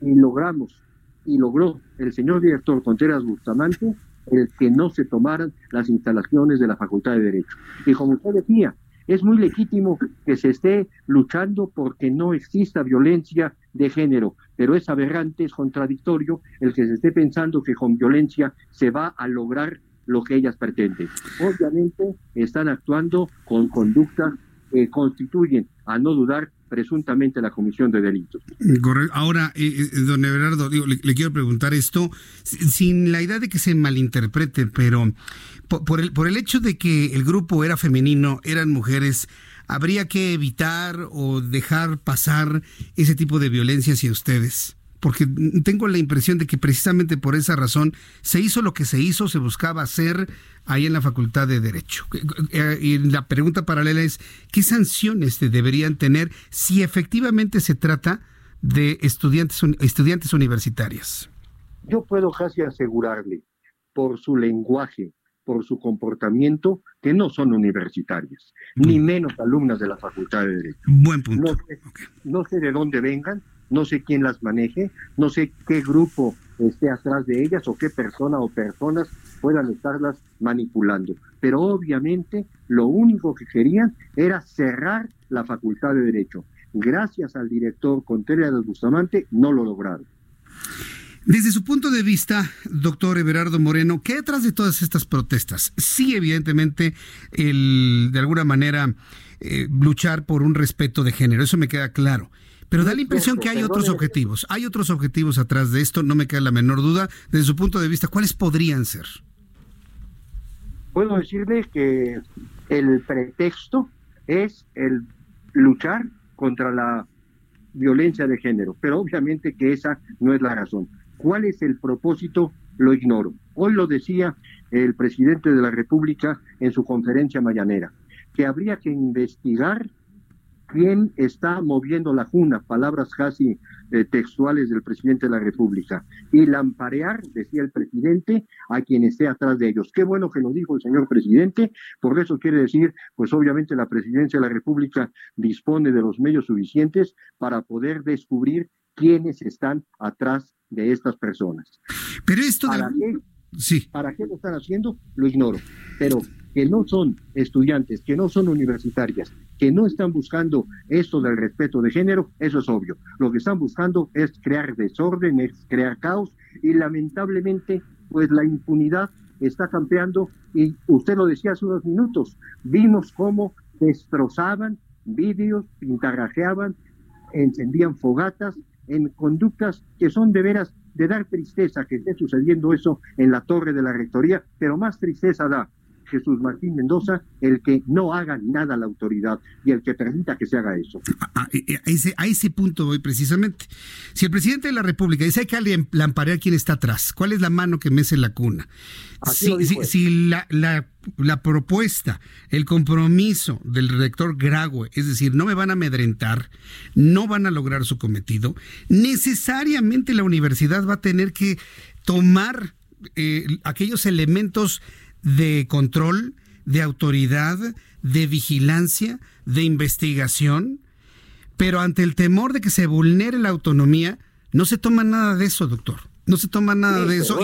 y logramos, y logró el señor director Contreras Bustamante, el que no se tomaran las instalaciones de la Facultad de Derecho. Y como usted decía, es muy legítimo que se esté luchando porque no exista violencia de género, pero es aberrante, es contradictorio el que se esté pensando que con violencia se va a lograr lo que ellas pretenden. Obviamente están actuando con conductas que constituyen, a no dudar, presuntamente la comisión de delitos. Ahora, eh, eh, don Everardo, le, quiero preguntar esto sin la idea de que se malinterprete, pero por, el, por el hecho de que el grupo era femenino, eran mujeres, ¿habría que evitar o dejar pasar ese tipo de violencia hacia ustedes? Porque tengo la impresión de que precisamente por esa razón se hizo lo que se hizo, se buscaba hacer ahí en la Facultad de Derecho. Eh, y la pregunta paralela es, ¿qué sanciones deberían tener si efectivamente se trata de estudiantes, estudiantes universitarias? Yo puedo casi asegurarle, por su lenguaje, por su comportamiento, que no son universitarias, ni menos alumnas de la Facultad de Derecho. Buen punto. no sé de dónde vengan, no sé quién las maneje, no sé qué grupo esté atrás de ellas o qué persona o personas puedan estarlas manipulando. Pero obviamente lo único que querían era cerrar la facultad de derecho. gracias al director Contreras Bustamante, no lo lograron. Desde su punto de vista, doctor Everardo Moreno, ¿qué detrás de todas estas protestas? Sí, evidentemente, el, de alguna manera, eh, luchar por un respeto de género, eso me queda claro. Pero da la impresión que hay otros objetivos. Hay otros objetivos atrás de esto, no me queda la menor duda. Desde su punto de vista, ¿cuáles podrían ser? Puedo decirle que el pretexto es el luchar contra la violencia de género, pero obviamente que esa no es la razón. ¿Cuál es el propósito? Lo ignoro. Hoy lo decía el presidente de la República en su conferencia mañanera, que habría que investigar quién está moviendo la juna, palabras casi eh, textuales del presidente de la República, y lamparear, decía el presidente, a quien esté atrás de ellos. Qué bueno que lo dijo el señor presidente, por eso quiere decir, pues obviamente la presidencia de la República dispone de los medios suficientes para poder descubrir quiénes están atrás de estas personas. Pero esto ¿Para qué? Sí. ¿Para qué lo están haciendo? Lo ignoro. Pero que no son estudiantes, que no son universitarias, que no están buscando esto del respeto de género, eso es obvio. Lo que están buscando es crear desorden, es crear caos y lamentablemente pues la impunidad está campeando y usted lo decía hace unos minutos, vimos cómo destrozaban vídeos, pintarrajeaban, encendían fogatas en conductas que son de veras de dar tristeza que esté sucediendo eso en la torre de la rectoría, pero más tristeza da Jesús Martín Mendoza el que no haga nada la autoridad y el que permita que se haga eso. A, ese, a ese punto voy precisamente. Si el presidente de la República dice hay que lamparear quién está atrás, ¿cuál es la mano que mece la cuna? Si, la, la, propuesta, el compromiso del rector Grague, es decir, no me van a amedrentar, no van a lograr su cometido, necesariamente la universidad va a tener que tomar eh, aquellos elementos de control, de autoridad, de vigilancia, de investigación, pero ante el temor de que se vulnere la autonomía, no se toma nada de eso, doctor. No se toma nada de eso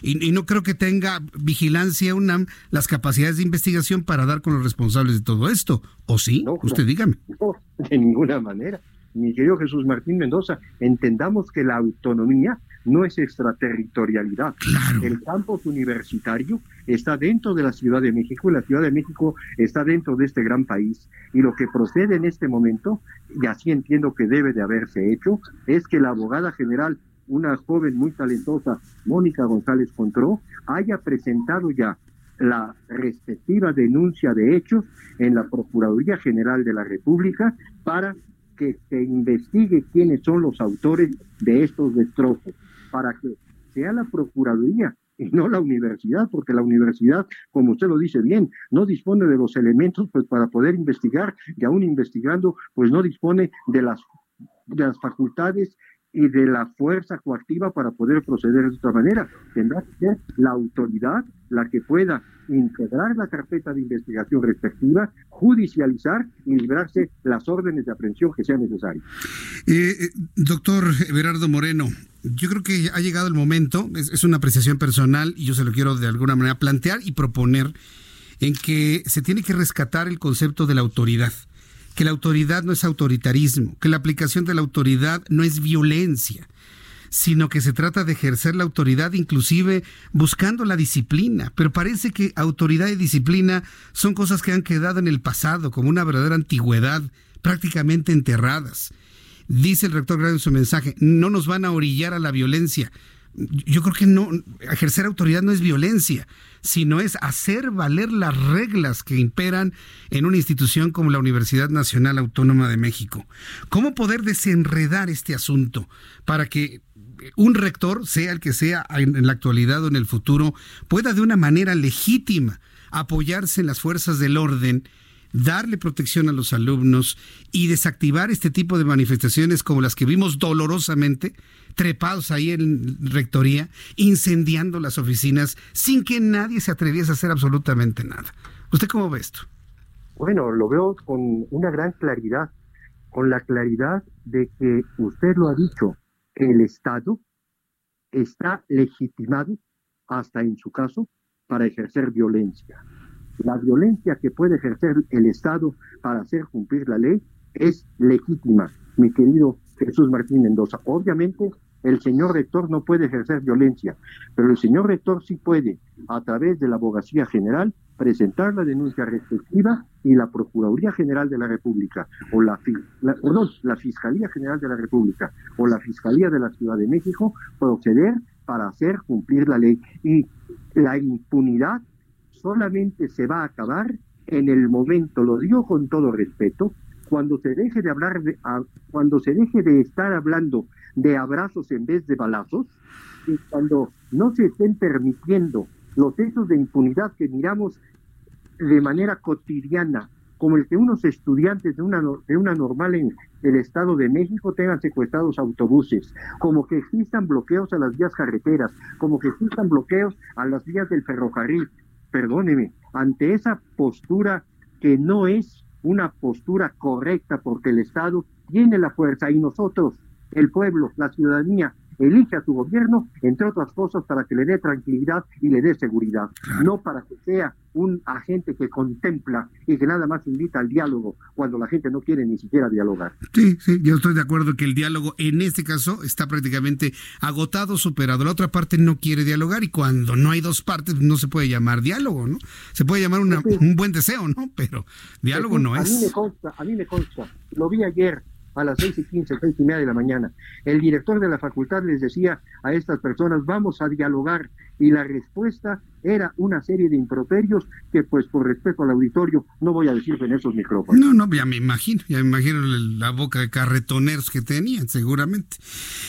y, no creo que tenga vigilancia UNAM las capacidades de investigación para dar con los responsables de todo esto. ¿O sí? Usted dígame. No, de ninguna manera. Mi querido Jesús Martín Mendoza, entendamos que la autonomía no es extraterritorialidad. El campus universitario está dentro de la Ciudad de México y la Ciudad de México está dentro de este gran país. Y lo que procede en este momento, y así entiendo que debe de haberse hecho, es que la abogada general, una joven muy talentosa, Mónica González Contró, haya presentado ya la respectiva denuncia de hechos en la Procuraduría General de la República para que se investigue quiénes son los autores de estos destrozos para que sea la Procuraduría y no la universidad, porque la universidad, como usted lo dice bien, no dispone de los elementos pues para poder investigar y aún investigando, pues no dispone de las, de las facultades y de la fuerza coactiva para poder proceder de otra manera. Tendrá que ser la autoridad la que pueda integrar la carpeta de investigación respectiva, judicializar y librarse las órdenes de aprehensión que sean necesarias. Eh, eh, doctor Everardo Moreno, yo creo que ha llegado el momento, es, una apreciación personal y yo se lo quiero de alguna manera plantear y proponer en que se tiene que rescatar el concepto de la autoridad que la autoridad no es autoritarismo, que la aplicación de la autoridad no es violencia, sino que se trata de ejercer la autoridad inclusive buscando la disciplina. Pero parece que autoridad y disciplina son cosas que han quedado en el pasado como una verdadera antigüedad, prácticamente enterradas. Dice el rector Grado en su mensaje, no nos van a orillar a la violencia. Yo creo que no, ejercer autoridad no es violencia, sino es hacer valer las reglas que imperan en una institución como la Universidad Nacional Autónoma de México. ¿Cómo poder desenredar este asunto para que un rector, sea el que sea en la actualidad o en el futuro, pueda de una manera legítima apoyarse en las fuerzas del orden darle protección a los alumnos y desactivar este tipo de manifestaciones como las que vimos dolorosamente trepados ahí en rectoría, incendiando las oficinas sin que nadie se atreviese a hacer absolutamente nada. ¿Usted cómo ve esto? Bueno, lo veo con una gran claridad, con la claridad de que usted lo ha dicho, el Estado está legitimado, hasta en su caso, para ejercer violencia. La violencia que puede ejercer el Estado para hacer cumplir la ley es legítima, mi querido Jesús Martín Mendoza. Obviamente, el señor rector no puede ejercer violencia, pero el señor rector sí puede, a través de la abogacía general, presentar la denuncia respectiva y la Procuraduría General de la República o la, la Fiscalía General de la República o la Fiscalía de la Ciudad de México proceder para hacer cumplir la ley. Y la impunidad solamente se va a acabar en el momento, lo digo con todo respeto, cuando se deje de hablar de, cuando se deje de estar hablando de abrazos en vez de balazos y cuando no se estén permitiendo los hechos de impunidad que miramos de manera cotidiana, como el que unos estudiantes de una, de una normal en el Estado de México tengan secuestrados autobuses, como que existan bloqueos a las vías carreteras, como que existan bloqueos a las vías del ferrocarril. Perdóneme, ante esa postura que no es una postura correcta porque el Estado tiene la fuerza y nosotros, el pueblo, la ciudadanía, elige a su gobierno, entre otras cosas, para que le dé tranquilidad y le dé seguridad, no para que sea un agente que contempla y que nada más invita al diálogo cuando la gente no quiere ni siquiera dialogar. Sí, sí, yo estoy de acuerdo que el diálogo en este caso está prácticamente agotado, superado. La otra parte no quiere dialogar y cuando no hay dos partes no se puede llamar diálogo, ¿no? Se puede llamar un buen deseo, ¿no? Pero diálogo no es. A mí me consta, a mí me consta, lo vi ayer a las seis y quince, seis y media de la mañana. El director de la facultad les decía a estas personas, vamos a dialogar, y la respuesta era una serie de improperios que, pues, por respeto al auditorio, no voy a decir en esos micrófonos. No, no, ya me imagino, ya me imagino la boca de carretoneros que tenían, seguramente.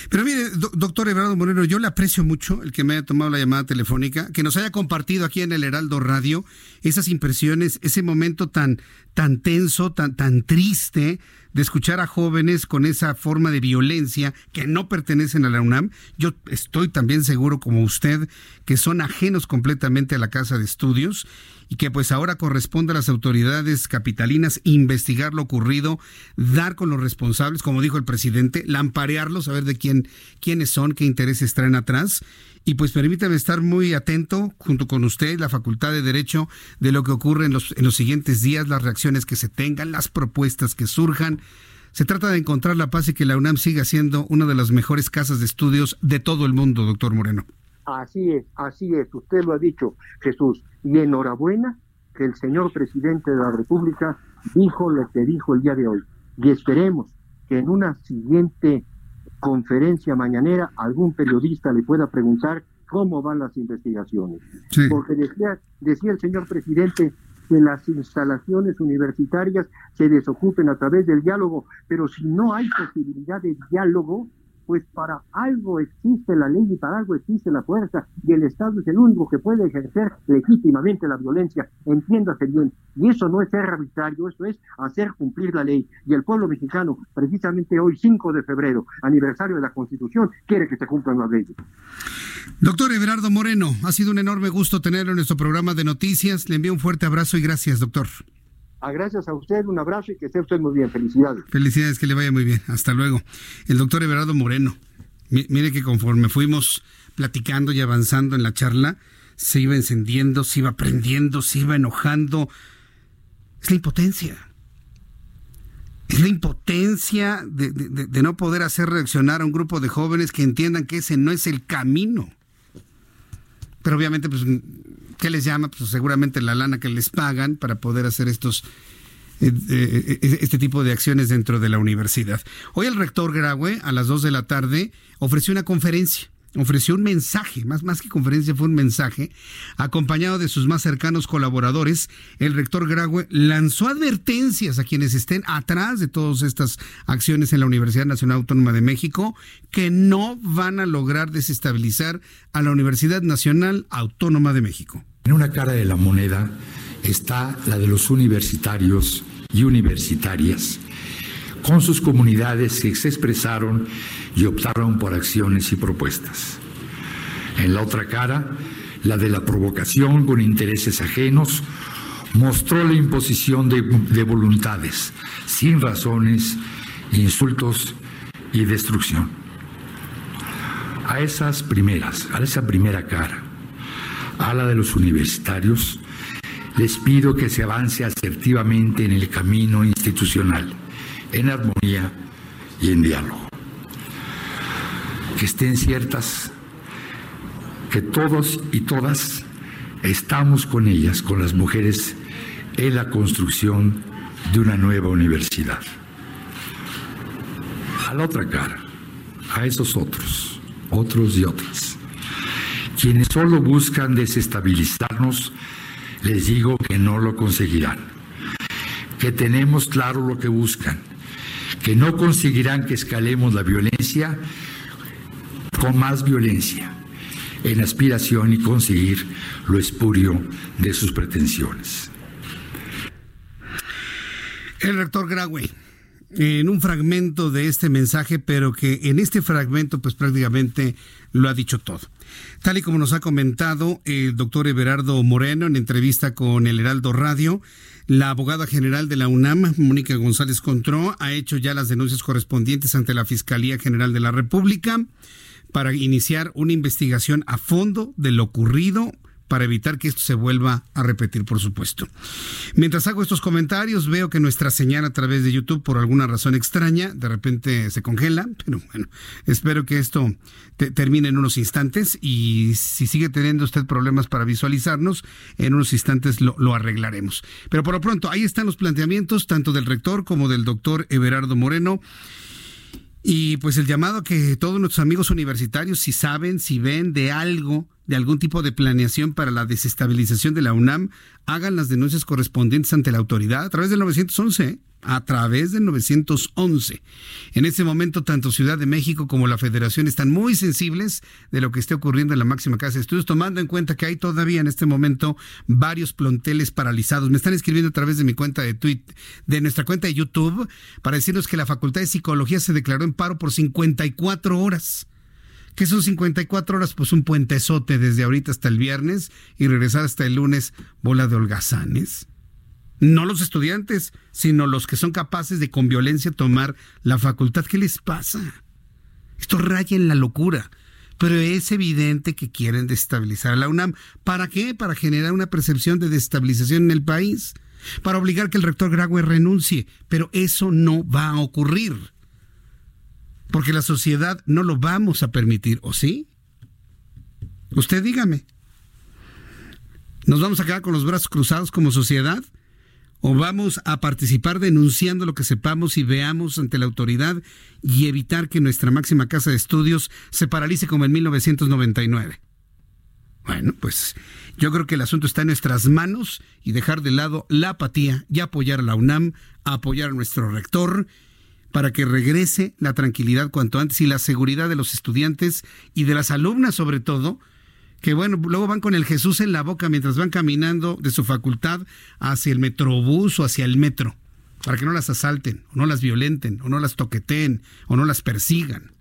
Pero mire, doctor Everardo Moreno, yo le aprecio mucho el que me haya tomado la llamada telefónica, que nos haya compartido aquí en el Heraldo Radio esas impresiones, ese momento tan, tan tenso, tan, tan triste de escuchar a jóvenes con esa forma de violencia que no pertenecen a la UNAM. Yo estoy también seguro, como usted, que son ajenos completamente a la casa de estudios y que pues ahora corresponde a las autoridades capitalinas investigar lo ocurrido, dar con los responsables, como dijo el presidente, lamparearlos, saber de quién, quiénes son, qué intereses traen atrás. Y pues permítame estar muy atento, junto con usted, la Facultad de Derecho, de lo que ocurre en los, en los siguientes días, las reacciones que se tengan, las propuestas que surjan. Se trata de encontrar la paz y que la UNAM siga siendo una de las mejores casas de estudios de todo el mundo, doctor Moreno. Así es, así es, usted lo ha dicho, Jesús. Y enhorabuena que el señor presidente de la República dijo lo que dijo el día de hoy. Y esperemos que en una siguiente conferencia mañanera algún periodista le pueda preguntar cómo van las investigaciones. Porque decía, decía el señor presidente que las instalaciones universitarias se desocupen a través del diálogo, pero si no hay posibilidad de diálogo, pues para algo existe la ley y para algo existe la fuerza y el Estado es el único que puede ejercer legítimamente la violencia, entiéndase bien. Y eso no es ser arbitrario, eso es hacer cumplir la ley. Y el pueblo mexicano, precisamente hoy, 5 de febrero, aniversario de la Constitución, quiere que se cumplan las leyes. Doctor Everardo Moreno, ha sido un enorme gusto tenerlo en nuestro programa de noticias. Le envío un fuerte abrazo y gracias, doctor. A gracias a usted, un abrazo y que esté usted muy bien. Felicidades. Felicidades, que le vaya muy bien. Hasta luego. El doctor Everardo Moreno. Mire que conforme fuimos platicando y avanzando en la charla, se iba encendiendo, se iba prendiendo, se iba enojando. Es la impotencia. Es la impotencia de, de, no poder hacer reaccionar a un grupo de jóvenes que entiendan que ese no es el camino. Pero obviamente, pues ¿Qué les llama? Pues seguramente la lana que les pagan para poder hacer estos eh, eh, eh, este tipo de acciones dentro de la universidad. Hoy el rector Graue, a las 2 de la tarde, ofreció una conferencia ofreció un mensaje, más, más que conferencia fue un mensaje, acompañado de sus más cercanos colaboradores, el rector Graue lanzó advertencias a quienes estén atrás de todas estas acciones en la Universidad Nacional Autónoma de México, que no van a lograr desestabilizar a la Universidad Nacional Autónoma de México. En una cara de la moneda está la de los universitarios y universitarias, con sus comunidades que se expresaron y optaron por acciones y propuestas. En la otra cara, la de la provocación con intereses ajenos, mostró la imposición de, de voluntades, sin razones, insultos y destrucción. A esas primeras, a esa primera cara, a la de los universitarios, les pido que se avance asertivamente en el camino institucional en armonía y en diálogo. Que estén ciertas que todos y todas estamos con ellas, con las mujeres, en la construcción de una nueva universidad. A la otra cara, a esos otros, otros y otras, quienes solo buscan desestabilizarnos, les digo que no lo conseguirán, que tenemos claro lo que buscan, que no conseguirán que escalemos la violencia con más violencia en aspiración y conseguir lo espurio de sus pretensiones. El rector Graue, en un fragmento de este mensaje, pero que en este fragmento pues prácticamente lo ha dicho todo. Tal y como nos ha comentado el doctor Everardo Moreno en entrevista con el Heraldo Radio, la abogada general de la UNAM, Mónica González Contró, ha hecho ya las denuncias correspondientes ante la Fiscalía General de la República para iniciar una investigación a fondo de lo ocurrido para evitar que esto se vuelva a repetir, por supuesto. Mientras hago estos comentarios, veo que nuestra señal a través de YouTube, por alguna razón extraña, de repente se congela, pero bueno, espero que esto termine en unos instantes y si sigue teniendo usted problemas para visualizarnos, en unos instantes lo, lo arreglaremos. Pero por lo pronto, ahí están los planteamientos, tanto del rector como del doctor Everardo Moreno. Y pues el llamado que todos nuestros amigos universitarios, si saben, si ven de algo, de algún tipo de planeación para la desestabilización de la UNAM, hagan las denuncias correspondientes ante la autoridad a través del 911 a través del 911. En este momento, tanto Ciudad de México como la Federación están muy sensibles de lo que esté ocurriendo en la máxima casa de estudios, tomando en cuenta que hay todavía en este momento varios planteles paralizados. Me están escribiendo a través de mi cuenta de Twitter, de nuestra cuenta de YouTube, para decirnos que la Facultad de Psicología se declaró en paro por 54 horas. ¿Qué son 54 horas? Pues un puentezote desde ahorita hasta el viernes y regresar hasta el lunes, bola de holgazanes no los estudiantes, sino los que son capaces de con violencia tomar la facultad. ¿Qué les pasa? Esto raya en la locura. Pero es evidente que quieren destabilizar a la UNAM. ¿Para qué? Para generar una percepción de destabilización en el país. Para obligar que el rector Graue renuncie. Pero eso no va a ocurrir. Porque la sociedad no lo vamos a permitir, ¿o sí? Usted dígame. ¿Nos vamos a quedar con los brazos cruzados como sociedad? o vamos a participar denunciando lo que sepamos y veamos ante la autoridad y evitar que nuestra máxima casa de estudios se paralice como en 1999. Bueno, pues yo creo que el asunto está en nuestras manos y dejar de lado la apatía y apoyar a la UNAM, apoyar a nuestro rector para que regrese la tranquilidad cuanto antes y la seguridad de los estudiantes y de las alumnas sobre todo, que bueno, luego van con el Jesús en la boca mientras van caminando de su facultad hacia el metrobús o hacia el metro, para que no las asalten, o no las violenten, o no las toqueteen, o no las persigan.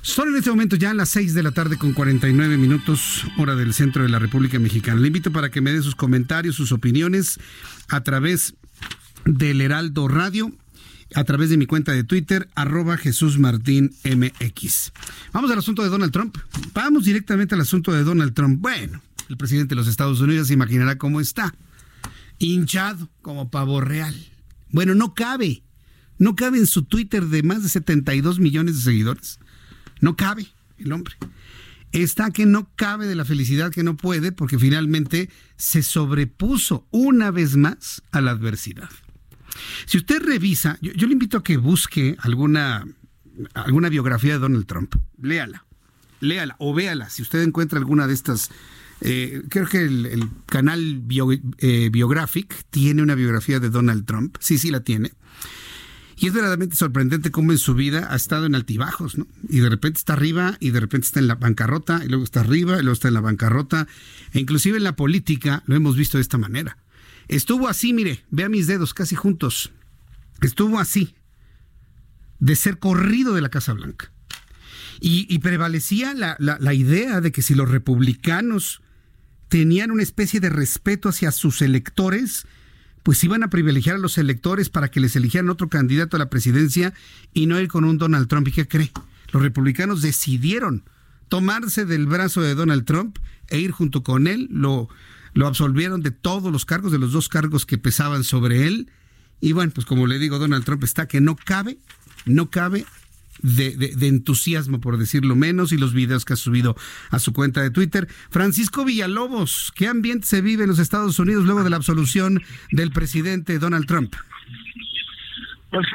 Son en este momento ya las 6 de la tarde con 49 minutos, hora del centro de la República Mexicana. Le invito para que me dé sus comentarios, sus opiniones a través del Heraldo Radio a través de mi cuenta de Twitter, arroba Jesús Martín MX. Vamos al asunto de Donald Trump. Vamos directamente al asunto de Donald Trump. Bueno, el presidente de los Estados Unidos se imaginará cómo está. Hinchado como pavo real. Bueno, no cabe. No cabe en su Twitter de más de 72 millones de seguidores. No cabe el hombre. Está que no cabe de la felicidad que no puede porque finalmente se sobrepuso una vez más a la adversidad. Si usted revisa, yo, le invito a que busque alguna, alguna biografía de Donald Trump. Léala, léala o véala. Si usted encuentra alguna de estas eh, creo que el, canal eh, Biographic tiene una biografía de Donald Trump. Sí, sí la tiene. Y es verdaderamente sorprendente cómo en su vida ha estado en altibajos, ¿no? Y de repente está arriba y de repente está en la bancarrota y luego está arriba y luego está en la bancarrota. E inclusive en la política lo hemos visto de esta manera. Estuvo así, mire, vea mis dedos casi juntos. Estuvo así, de ser corrido de la Casa Blanca. Y, prevalecía la, la idea de que si los republicanos tenían una especie de respeto hacia sus electores, pues iban a privilegiar a los electores para que les eligieran otro candidato a la presidencia y no ir con un Donald Trump. ¿Y qué cree? Los republicanos decidieron tomarse del brazo de Donald Trump e ir junto con él, lo, lo absolvieron de todos los cargos, de los dos cargos que pesaban sobre él, Y bueno, pues como le digo, Donald Trump está que no cabe, no cabe de, de, entusiasmo, por decirlo menos, y los videos que ha subido a su cuenta de Twitter. Francisco Villalobos, ¿qué ambiente se vive en los Estados Unidos luego de la absolución del presidente Donald Trump? Pues,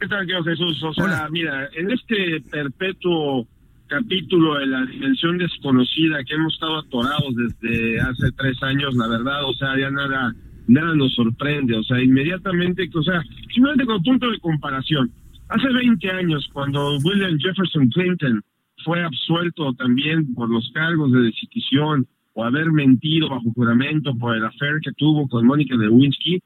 ¿qué tal, Jesús? O sea, mira, en este perpetuo capítulo de la dimensión desconocida que hemos estado atorados desde hace tres años, la verdad, o sea, ya nada, nada nos sorprende, o sea, inmediatamente, o sea, simplemente con punto de comparación. Hace 20 años, cuando William Jefferson Clinton fue absuelto también por los cargos de destitución o haber mentido bajo juramento por el affair que tuvo con Mónica Lewinsky,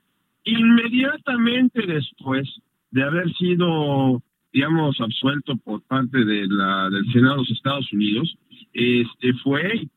inmediatamente después de haber sido digamos, absuelto por parte de la, del Senado de los Estados Unidos, este fue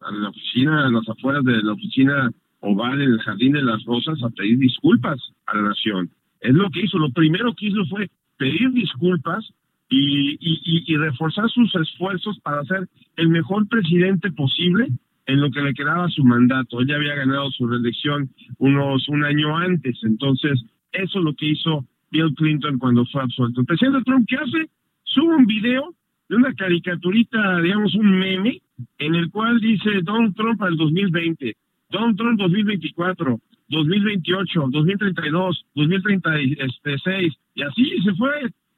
a la oficina, a las afueras de la oficina oval en el Jardín de las Rosas a pedir disculpas a la nación. Es lo que hizo. Lo primero que hizo fue pedir disculpas y, reforzar sus esfuerzos para ser el mejor presidente posible en lo que le quedaba su mandato. Él ya había ganado su reelección unos un año antes, entonces eso es lo que hizo Bill Clinton cuando fue absuelto. El presidente Trump, ¿qué hace? Sube un video de una caricaturita, digamos, un meme, en el cual dice Donald Trump al 2020, Donald Trump 2024, 2028, 2032, 2036, y así se fue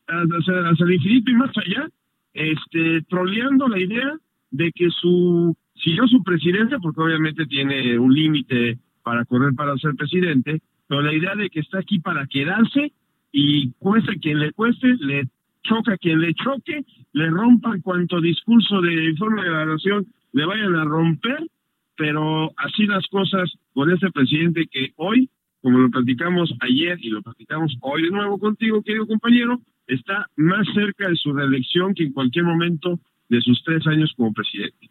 hacia, el infinito y más allá, este, troleando la idea de que su, siguió su presidencia, porque obviamente tiene un límite para correr para ser presidente, pero la idea de que está aquí para quedarse y cueste quien le cueste, le choca quien le choque, le rompan cuanto discurso de informe de evaluación le vayan a romper, pero así las cosas con este presidente que hoy, como lo platicamos ayer y lo platicamos hoy de nuevo contigo, querido compañero, está más cerca de su reelección que en cualquier momento de sus tres años como presidente.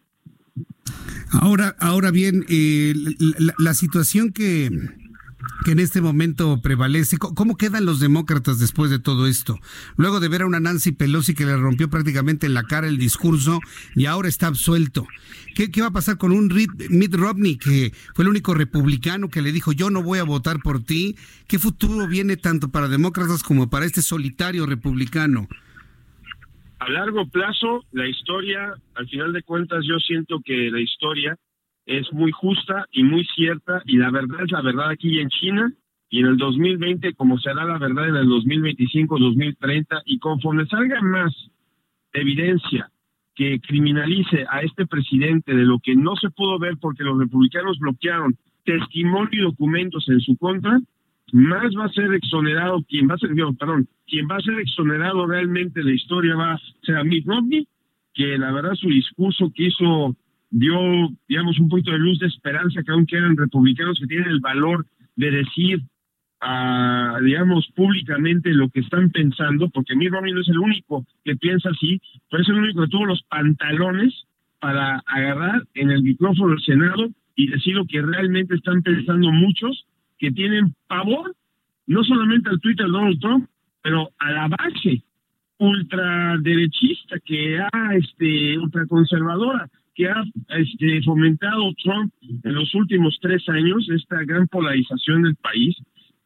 Ahora, ahora bien, eh, la situación que que en este momento prevalece. ¿Cómo quedan los demócratas después de todo esto? Luego de ver a una Nancy Pelosi que le rompió prácticamente en la cara el discurso y ahora está absuelto. ¿Qué, va a pasar con un Mitt Romney que fue el único republicano que le dijo yo no voy a votar por ti? ¿Qué futuro viene tanto para demócratas como para este solitario republicano? A largo plazo, la historia, al final de cuentas, yo siento que la historia es muy justa y muy cierta y la verdad es la verdad aquí en China y en el 2020 como será la verdad en el 2025, 2030 y conforme salga más evidencia que criminalice a este presidente de lo que no se pudo ver porque los republicanos bloquearon testimonio y documentos en su contra, más va a ser exonerado quien va a ser, perdón, quien va a ser exonerado realmente de la historia va a ser a Mitt Romney, que la verdad su discurso que hizo dio, digamos, un poquito de luz de esperanza que aún quedan republicanos que tienen el valor de decir, uh, digamos, públicamente lo que están pensando, porque Mitt Romney no es el único que piensa así, pero es el único que tuvo los pantalones para agarrar en el micrófono del Senado y decir lo que realmente están pensando muchos que tienen pavor, no solamente al Twitter de Donald Trump, pero a la base ultraderechista que ha, este, ultraconservadora que ha este, fomentado Trump en los últimos tres años, esta gran polarización del país,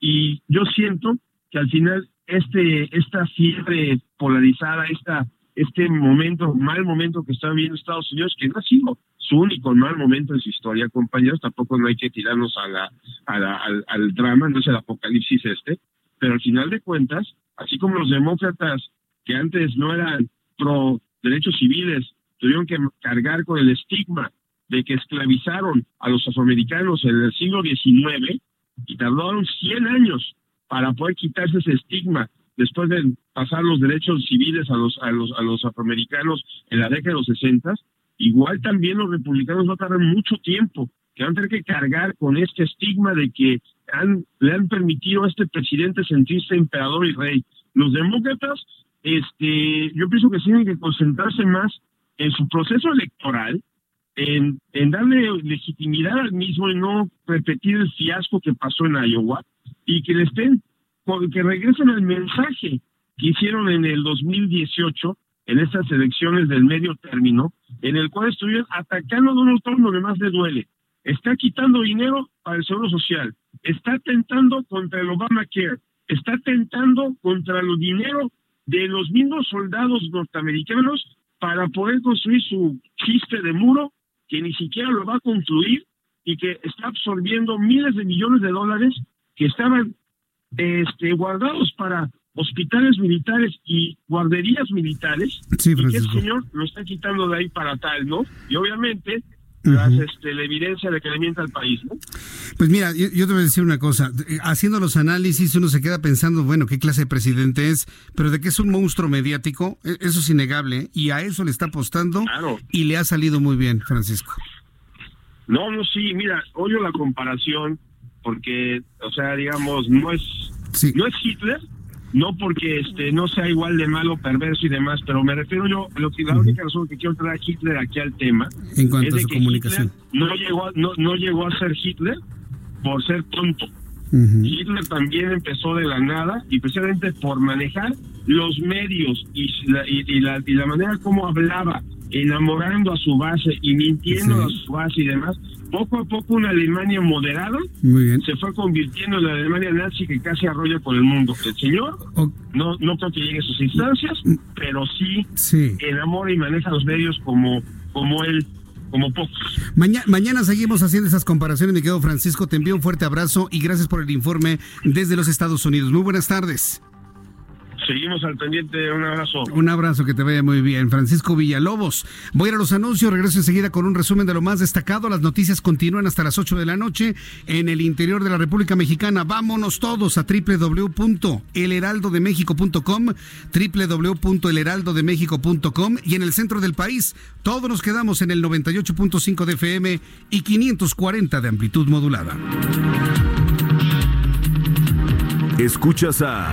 y yo siento que al final este, esta fiebre polarizada, esta, este momento, mal momento que está viviendo Estados Unidos, que no ha sido su único mal momento en su historia, compañeros, tampoco no hay que tirarnos a la, al, al drama, no es el apocalipsis este, pero al final de cuentas, así como los demócratas que antes no eran pro derechos civiles, tuvieron que cargar con el estigma de que esclavizaron a los afroamericanos en el siglo XIX y tardaron 100 años para poder quitarse ese estigma después de pasar los derechos civiles a los, a los, a los afroamericanos en la década de los 60, igual también los republicanos va a tardar mucho tiempo, que van a tener que cargar con este estigma de que han, le han permitido a este presidente sentirse emperador y rey. Los demócratas, este, yo pienso que tienen que concentrarse más en su proceso electoral, en, darle legitimidad al mismo y no repetir el fiasco que pasó en Iowa y que le estén, que regresen al mensaje que hicieron en el 2018 en estas elecciones del medio término, en el cual estuvieron atacando a Donald Trump que más le duele. Está quitando dinero para el Seguro Social, está atentando contra el Obamacare, está atentando contra los dinero de los mismos soldados norteamericanos para poder construir su chiste de muro que ni siquiera lo va a construir y que está absorbiendo miles de millones de dólares que estaban este, guardados para hospitales militares y guarderías militares y que el señor lo está quitando de ahí para tal, ¿no? Y obviamente este, la evidencia de que le mienta al país, ¿no? Pues mira, yo, te voy a decir una cosa. Haciendo los análisis, uno se queda pensando, bueno, qué clase de presidente es, pero de que es un monstruo mediático, e, eso es innegable, y a eso le está apostando y le ha salido muy bien, Francisco. No, no, sí, mira, oyo la comparación, porque, o sea, digamos, no es, no es Hitler, no porque este no sea igual de malo, perverso y demás, pero me refiero yo a lo que la única razón que quiero traer a Hitler aquí al tema en cuanto a su comunicación. no llegó a, no, no llegó a ser Hitler por ser tonto. Hitler también empezó de la nada y precisamente por manejar los medios y la, y, la, y la manera como hablaba, enamorando a su base y mintiendo a su base y demás, poco a poco una Alemania moderada se fue convirtiendo en la Alemania nazi que casi arrolla por el mundo. El señor no, no creo que llegue a sus instancias, pero sí, enamora y maneja los medios como, como él como pocos. mañana seguimos haciendo esas comparaciones, mi querido Francisco. Te envío un fuerte abrazo y gracias por el informe desde los Estados Unidos. Muy buenas tardes. Seguimos al pendiente. Un abrazo. Un abrazo, que te vaya muy bien. Francisco Villalobos. Voy a ir a los anuncios. Regreso enseguida con un resumen de lo más destacado. Las noticias continúan hasta las 8 de la noche en el interior de la República Mexicana. Vámonos todos a www.elheraldodemexico.com, www.elheraldodemexico.com y en el centro del país. Todos nos quedamos en el 98.5 de FM y 540 de amplitud modulada. Escuchas a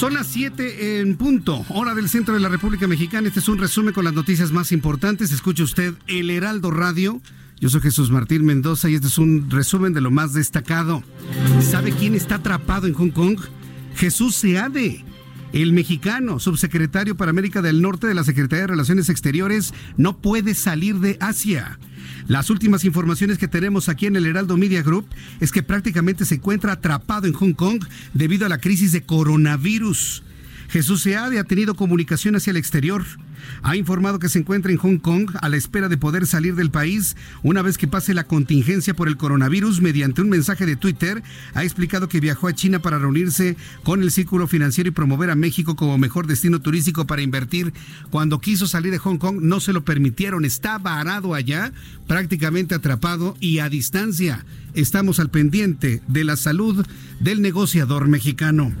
Son las 7 en punto, hora del centro de la República Mexicana. Este es un resumen con las noticias más importantes. Escuche usted el Heraldo Radio. Yo soy Jesús Martín Mendoza y este es un resumen de lo más destacado. ¿Sabe quién está atrapado en Hong Kong? Jesús Seade. El mexicano, subsecretario para América del Norte de la Secretaría de Relaciones Exteriores, no puede salir de Asia. Las últimas informaciones que tenemos aquí en el Heraldo Media Group es que prácticamente se encuentra atrapado en Hong Kong debido a la crisis de coronavirus. Jesús Seade ha tenido comunicación hacia el exterior ha informado que se encuentra en Hong Kong a la espera de poder salir del país una vez que pase la contingencia por el coronavirus. Mediante un mensaje de Twitter, ha explicado que viajó a China para reunirse con el Círculo Financiero y promover a México como mejor destino turístico para invertir. Cuando quiso salir de Hong Kong no se lo permitieron. Está varado allá, prácticamente atrapado y a distancia. Estamos al pendiente de la salud del negociador mexicano.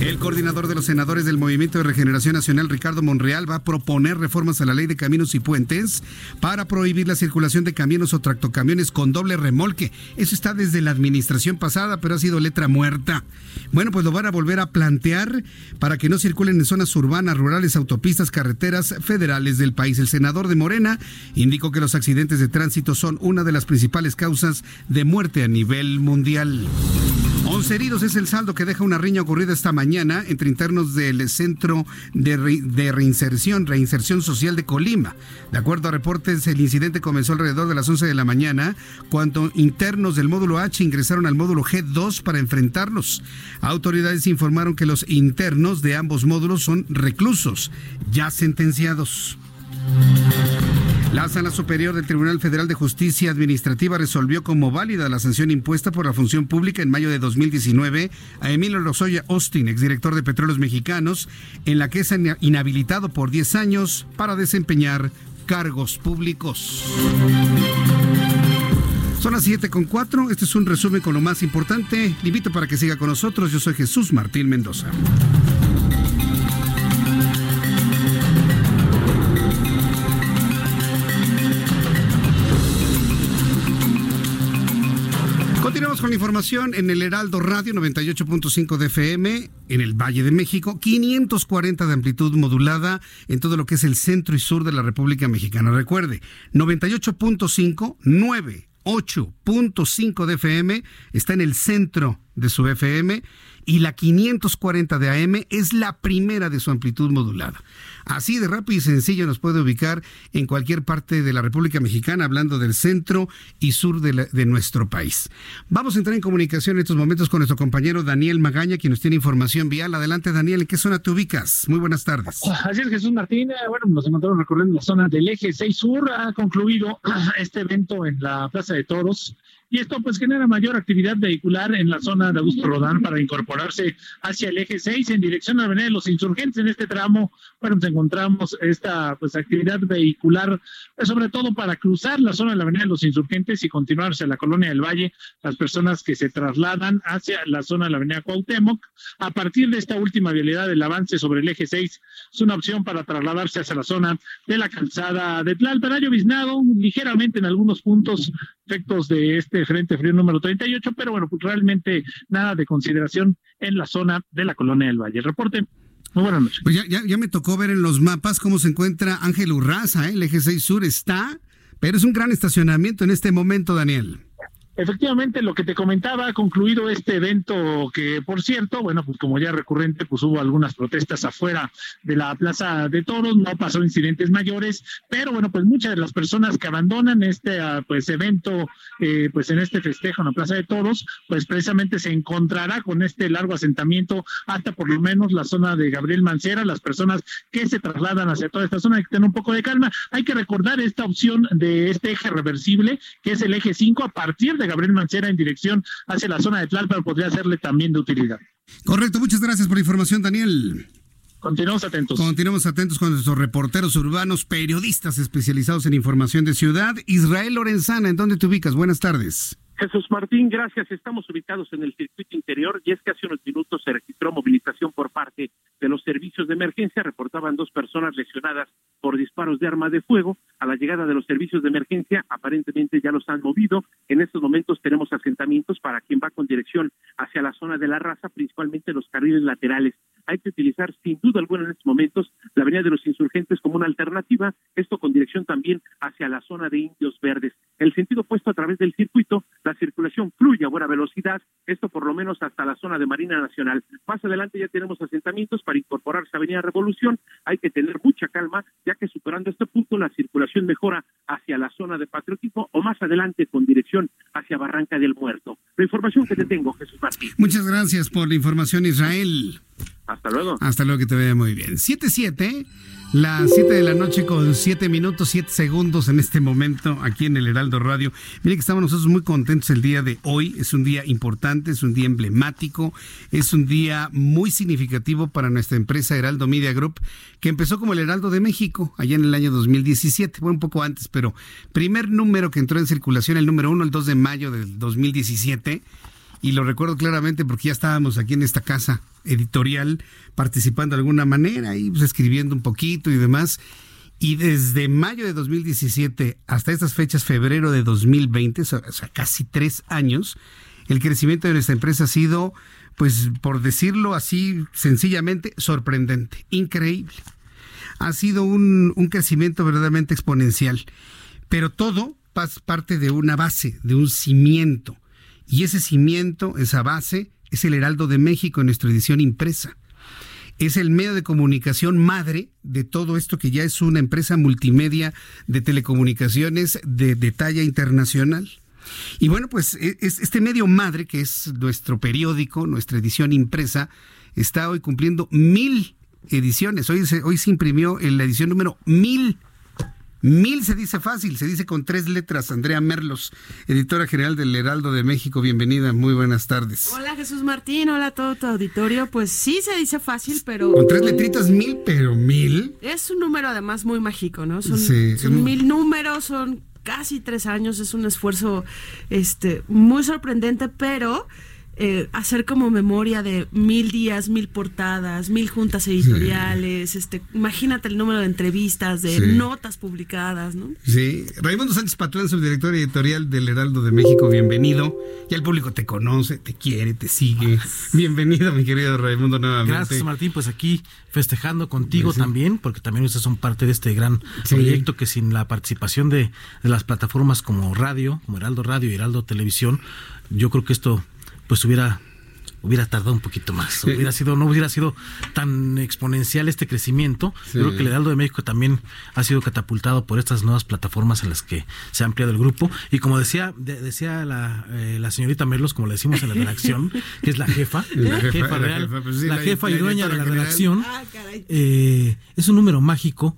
El coordinador de los senadores del Movimiento de Regeneración Nacional, Ricardo Monreal, va a proponer reformas a la ley de caminos y puentes para prohibir la circulación de camiones o tractocamiones con doble remolque. Eso está desde la administración pasada, pero ha sido letra muerta. Bueno, pues lo van a volver a plantear para que no circulen en zonas urbanas, rurales, autopistas, carreteras federales del país. El senador de Morena indicó que los accidentes de tránsito son una de las principales causas de muerte a nivel mundial. 11 heridos es el saldo que deja una riña ocurrida esta mañana entre internos del Centro de, Reinserción, Reinserción Social de Colima. De acuerdo a reportes, el incidente comenzó alrededor de las 11 de la mañana, cuando internos del módulo H ingresaron al módulo G2 para enfrentarlos. Autoridades informaron que los internos de ambos módulos son reclusos, ya sentenciados. La Sala Superior del Tribunal Federal de Justicia Administrativa resolvió como válida la sanción impuesta por la función pública en mayo de 2019 a Emilio Rosoya Austin, exdirector de Petróleos Mexicanos, en la que es inhabilitado por 10 años para desempeñar cargos públicos. Son las 7 con 4. Este es un resumen con lo más importante. Le invito para que siga con nosotros. Yo soy Jesús Martín Mendoza. Con la información en el Heraldo Radio 98.5 de FM en el Valle de México, 540 de amplitud modulada en todo lo que es el centro y sur de la República Mexicana. Recuerde, 98.5, 9 8.5 de FM, está en el centro de su FM y la 540 de AM es la primera de su amplitud modulada. Así de rápido y sencillo nos puede ubicar en cualquier parte de la República Mexicana, hablando del centro y sur de, nuestro país. Vamos a entrar en comunicación en estos momentos con nuestro compañero Daniel Magaña, quien nos tiene información vial. Adelante, Daniel, ¿en qué zona te ubicas? Muy buenas tardes. Así es, Jesús Martín. Bueno, nos encontramos recorriendo la zona del eje 6 sur. Ha concluido este evento en la Plaza de Toros y esto pues genera mayor actividad vehicular en la zona de Augusto Rodán para incorporarse hacia el eje 6 en dirección a la Avenida de los Insurgentes. En este tramo, bueno, pues encontramos esta pues actividad vehicular, pues, sobre todo para cruzar la zona de la Avenida de los Insurgentes y continuar hacia la Colonia del Valle, las personas que se trasladan hacia la zona de la Avenida Cuauhtémoc. A partir de esta última vialidad, el avance sobre el eje 6 es una opción para trasladarse hacia la zona de la calzada de Tlalpan. Ha lloviznado ligeramente en algunos puntos efectos de este Frente Frío número 38, pero bueno, pues realmente nada de consideración en la zona de la Colonia del Valle. Reporte. Muy buenas noches. Pues ya, ya, me tocó ver en los mapas cómo se encuentra Ángel Urraza, ¿eh? el eje 6 sur está, pero es un gran estacionamiento en este momento, Daniel. Efectivamente, lo que te comentaba, concluido este evento que, por cierto, bueno, pues como ya recurrente, pues hubo algunas protestas afuera de la Plaza de Toros, no pasó incidentes mayores, pero bueno, pues muchas de las personas que abandonan este ah, pues evento, eh, pues en este festejo en la Plaza de Toros, pues precisamente se encontrará con este largo asentamiento hasta por lo menos la zona de Gabriel Mancera, las personas que se trasladan hacia toda esta zona, hay que tener un poco de calma, hay que recordar esta opción de este eje reversible, que es el eje 5 a partir de Gabriel Mancera en dirección hacia la zona de Tlalpan podría serle también de utilidad. Correcto, muchas gracias por la información, Daniel. Continuamos atentos. Continuamos atentos con nuestros reporteros urbanos, periodistas especializados en información de ciudad. Israel Lorenzana, ¿en dónde te ubicas? Buenas tardes. Jesús Martín, gracias. Estamos ubicados en el circuito interior y es que hace unos minutos se registró movilización por parte de los servicios de emergencia. Reportaban dos personas lesionadas por disparos de arma de fuego. A la llegada de los servicios de emergencia, aparentemente ya los han movido. En estos momentos tenemos asentamientos para quien va con dirección hacia la zona de la raza, principalmente los carriles laterales. Hay que utilizar sin duda alguna en estos momentos la avenida de los insurgentes como una alternativa, esto con dirección también hacia la zona de Indios Verdes. El sentido puesto a través del circuito, la circulación fluye a buena velocidad, esto por lo menos hasta la zona de Marina Nacional. Más adelante ya tenemos asentamientos para incorporarse a Avenida Revolución, hay que tener mucha calma, ya que superando este punto la circulación mejora hacia la zona de Patriotismo o más adelante con dirección hacia Barranca del Muerto. La información que te tengo, Jesús Martín. Muchas gracias por la información, Israel. Hasta luego. Hasta luego, que te vea muy bien. 7-7, las 7 de la noche con 7 minutos, 7 segundos en este momento aquí en el Heraldo Radio. Mire que estamos nosotros muy contentos el día de hoy. Es un día importante, es un día emblemático, es un día muy significativo para nuestra empresa Heraldo Media Group, que empezó como el Heraldo de México allá en el año 2017, bueno, un poco antes, pero primer número que entró en circulación, el número uno, el 2 de mayo del 2017 y lo recuerdo claramente porque ya estábamos aquí en esta casa editorial participando de alguna manera y pues, escribiendo un poquito y demás. Y desde mayo de 2017 hasta estas fechas, febrero de 2020, o sea, casi tres años, el crecimiento de nuestra empresa ha sido, pues por decirlo así sencillamente, sorprendente, increíble. Ha sido un, un crecimiento verdaderamente exponencial, pero todo parte de una base, de un cimiento. Y ese cimiento, esa base, es el Heraldo de México en nuestra edición impresa. Es el medio de comunicación madre de todo esto que ya es una empresa multimedia de telecomunicaciones de, talla internacional. Y bueno, pues e, es, este medio madre, que es nuestro periódico, nuestra edición impresa, está hoy cumpliendo mil ediciones. Hoy se, hoy se imprimió en la edición número mil Mil se dice fácil, se dice con tres letras. Andrea Merlos, editora general del Heraldo de México, bienvenida, muy buenas tardes. Hola Jesús Martín, hola a todo tu auditorio. Pues sí se dice fácil, pero... Con tres letritas mil, pero mil. Es un número además muy mágico, ¿no? Son, son mil números, son casi tres años, es un esfuerzo este, muy sorprendente, pero eh, hacer como memoria de mil días, mil portadas, mil juntas editoriales, este, imagínate el número de entrevistas, de notas publicadas, ¿no? Sí, Raimundo Sánchez Patrón, subdirector editorial del Heraldo de México, bienvenido. Ya el público te conoce, te quiere, te sigue. Bienvenido, mi querido Raimundo, nuevamente. Gracias, Martín, pues aquí festejando contigo también, porque también ustedes son parte de este gran proyecto que sin la participación de, de las plataformas como radio, como Heraldo Radio y Heraldo Televisión, yo creo que esto pues hubiera hubiera tardado un poquito más, hubiera sido no hubiera sido tan exponencial este crecimiento. Creo que el Heraldo de México también ha sido catapultado por estas nuevas plataformas en las que se ha ampliado el grupo. Y como decía decía la, eh, la señorita Merlos, como le decimos en la redacción, que es la jefa, la jefa, real, pues la jefa, y dueña de la redacción, ah, eh, es un número mágico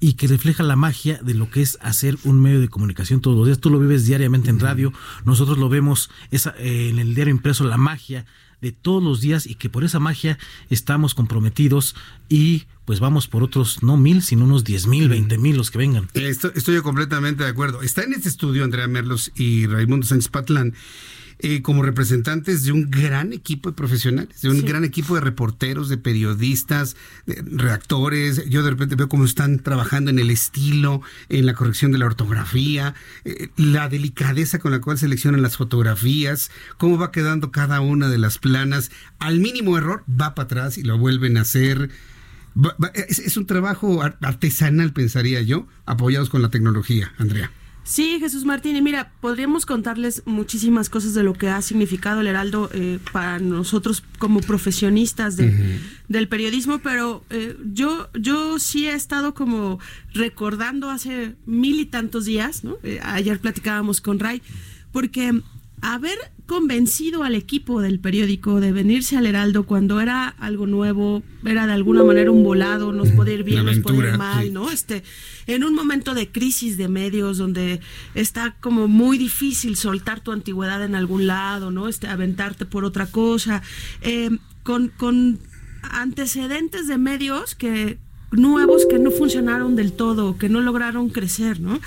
y que refleja la magia de lo que es hacer un medio de comunicación todos los días. Tú lo vives diariamente en radio, nosotros lo vemos esa, eh, en el diario impreso, la magia de todos los días y que por esa magia estamos comprometidos y pues vamos por otros, no mil, sino unos diez mil, veinte mil los que vengan. Estoy, estoy completamente de acuerdo. Está en este estudio Andrea Merlos y Raimundo Sánchez Patlán eh, como representantes de un gran equipo de profesionales, de un gran equipo de reporteros, de periodistas, de redactores. Yo de repente veo cómo están trabajando en el estilo, en la corrección de la ortografía, eh, la delicadeza con la cual seleccionan las fotografías, cómo va quedando cada una de las planas. Al mínimo error va para atrás y lo vuelven a hacer. es un trabajo artesanal, pensaría yo, apoyados con la tecnología, Andrea. Sí, Jesús Martín, y mira, podríamos contarles muchísimas cosas de lo que ha significado el Heraldo eh, para nosotros como profesionistas del periodismo, pero eh, yo, yo sí he estado como recordando hace mil y tantos días, ¿no? Eh, ayer platicábamos con Ray, porque haber convencido al equipo del periódico de venirse al Heraldo cuando era algo nuevo, era de alguna manera un volado, nos puede ir bien, nos puede ir mal, ¿no? Este, en un momento de crisis de medios donde está como muy difícil soltar tu antigüedad en algún lado, ¿no? Este, aventarte por otra cosa, eh, con, con antecedentes de medios que nuevos que no funcionaron del todo, que no lograron crecer, ¿no?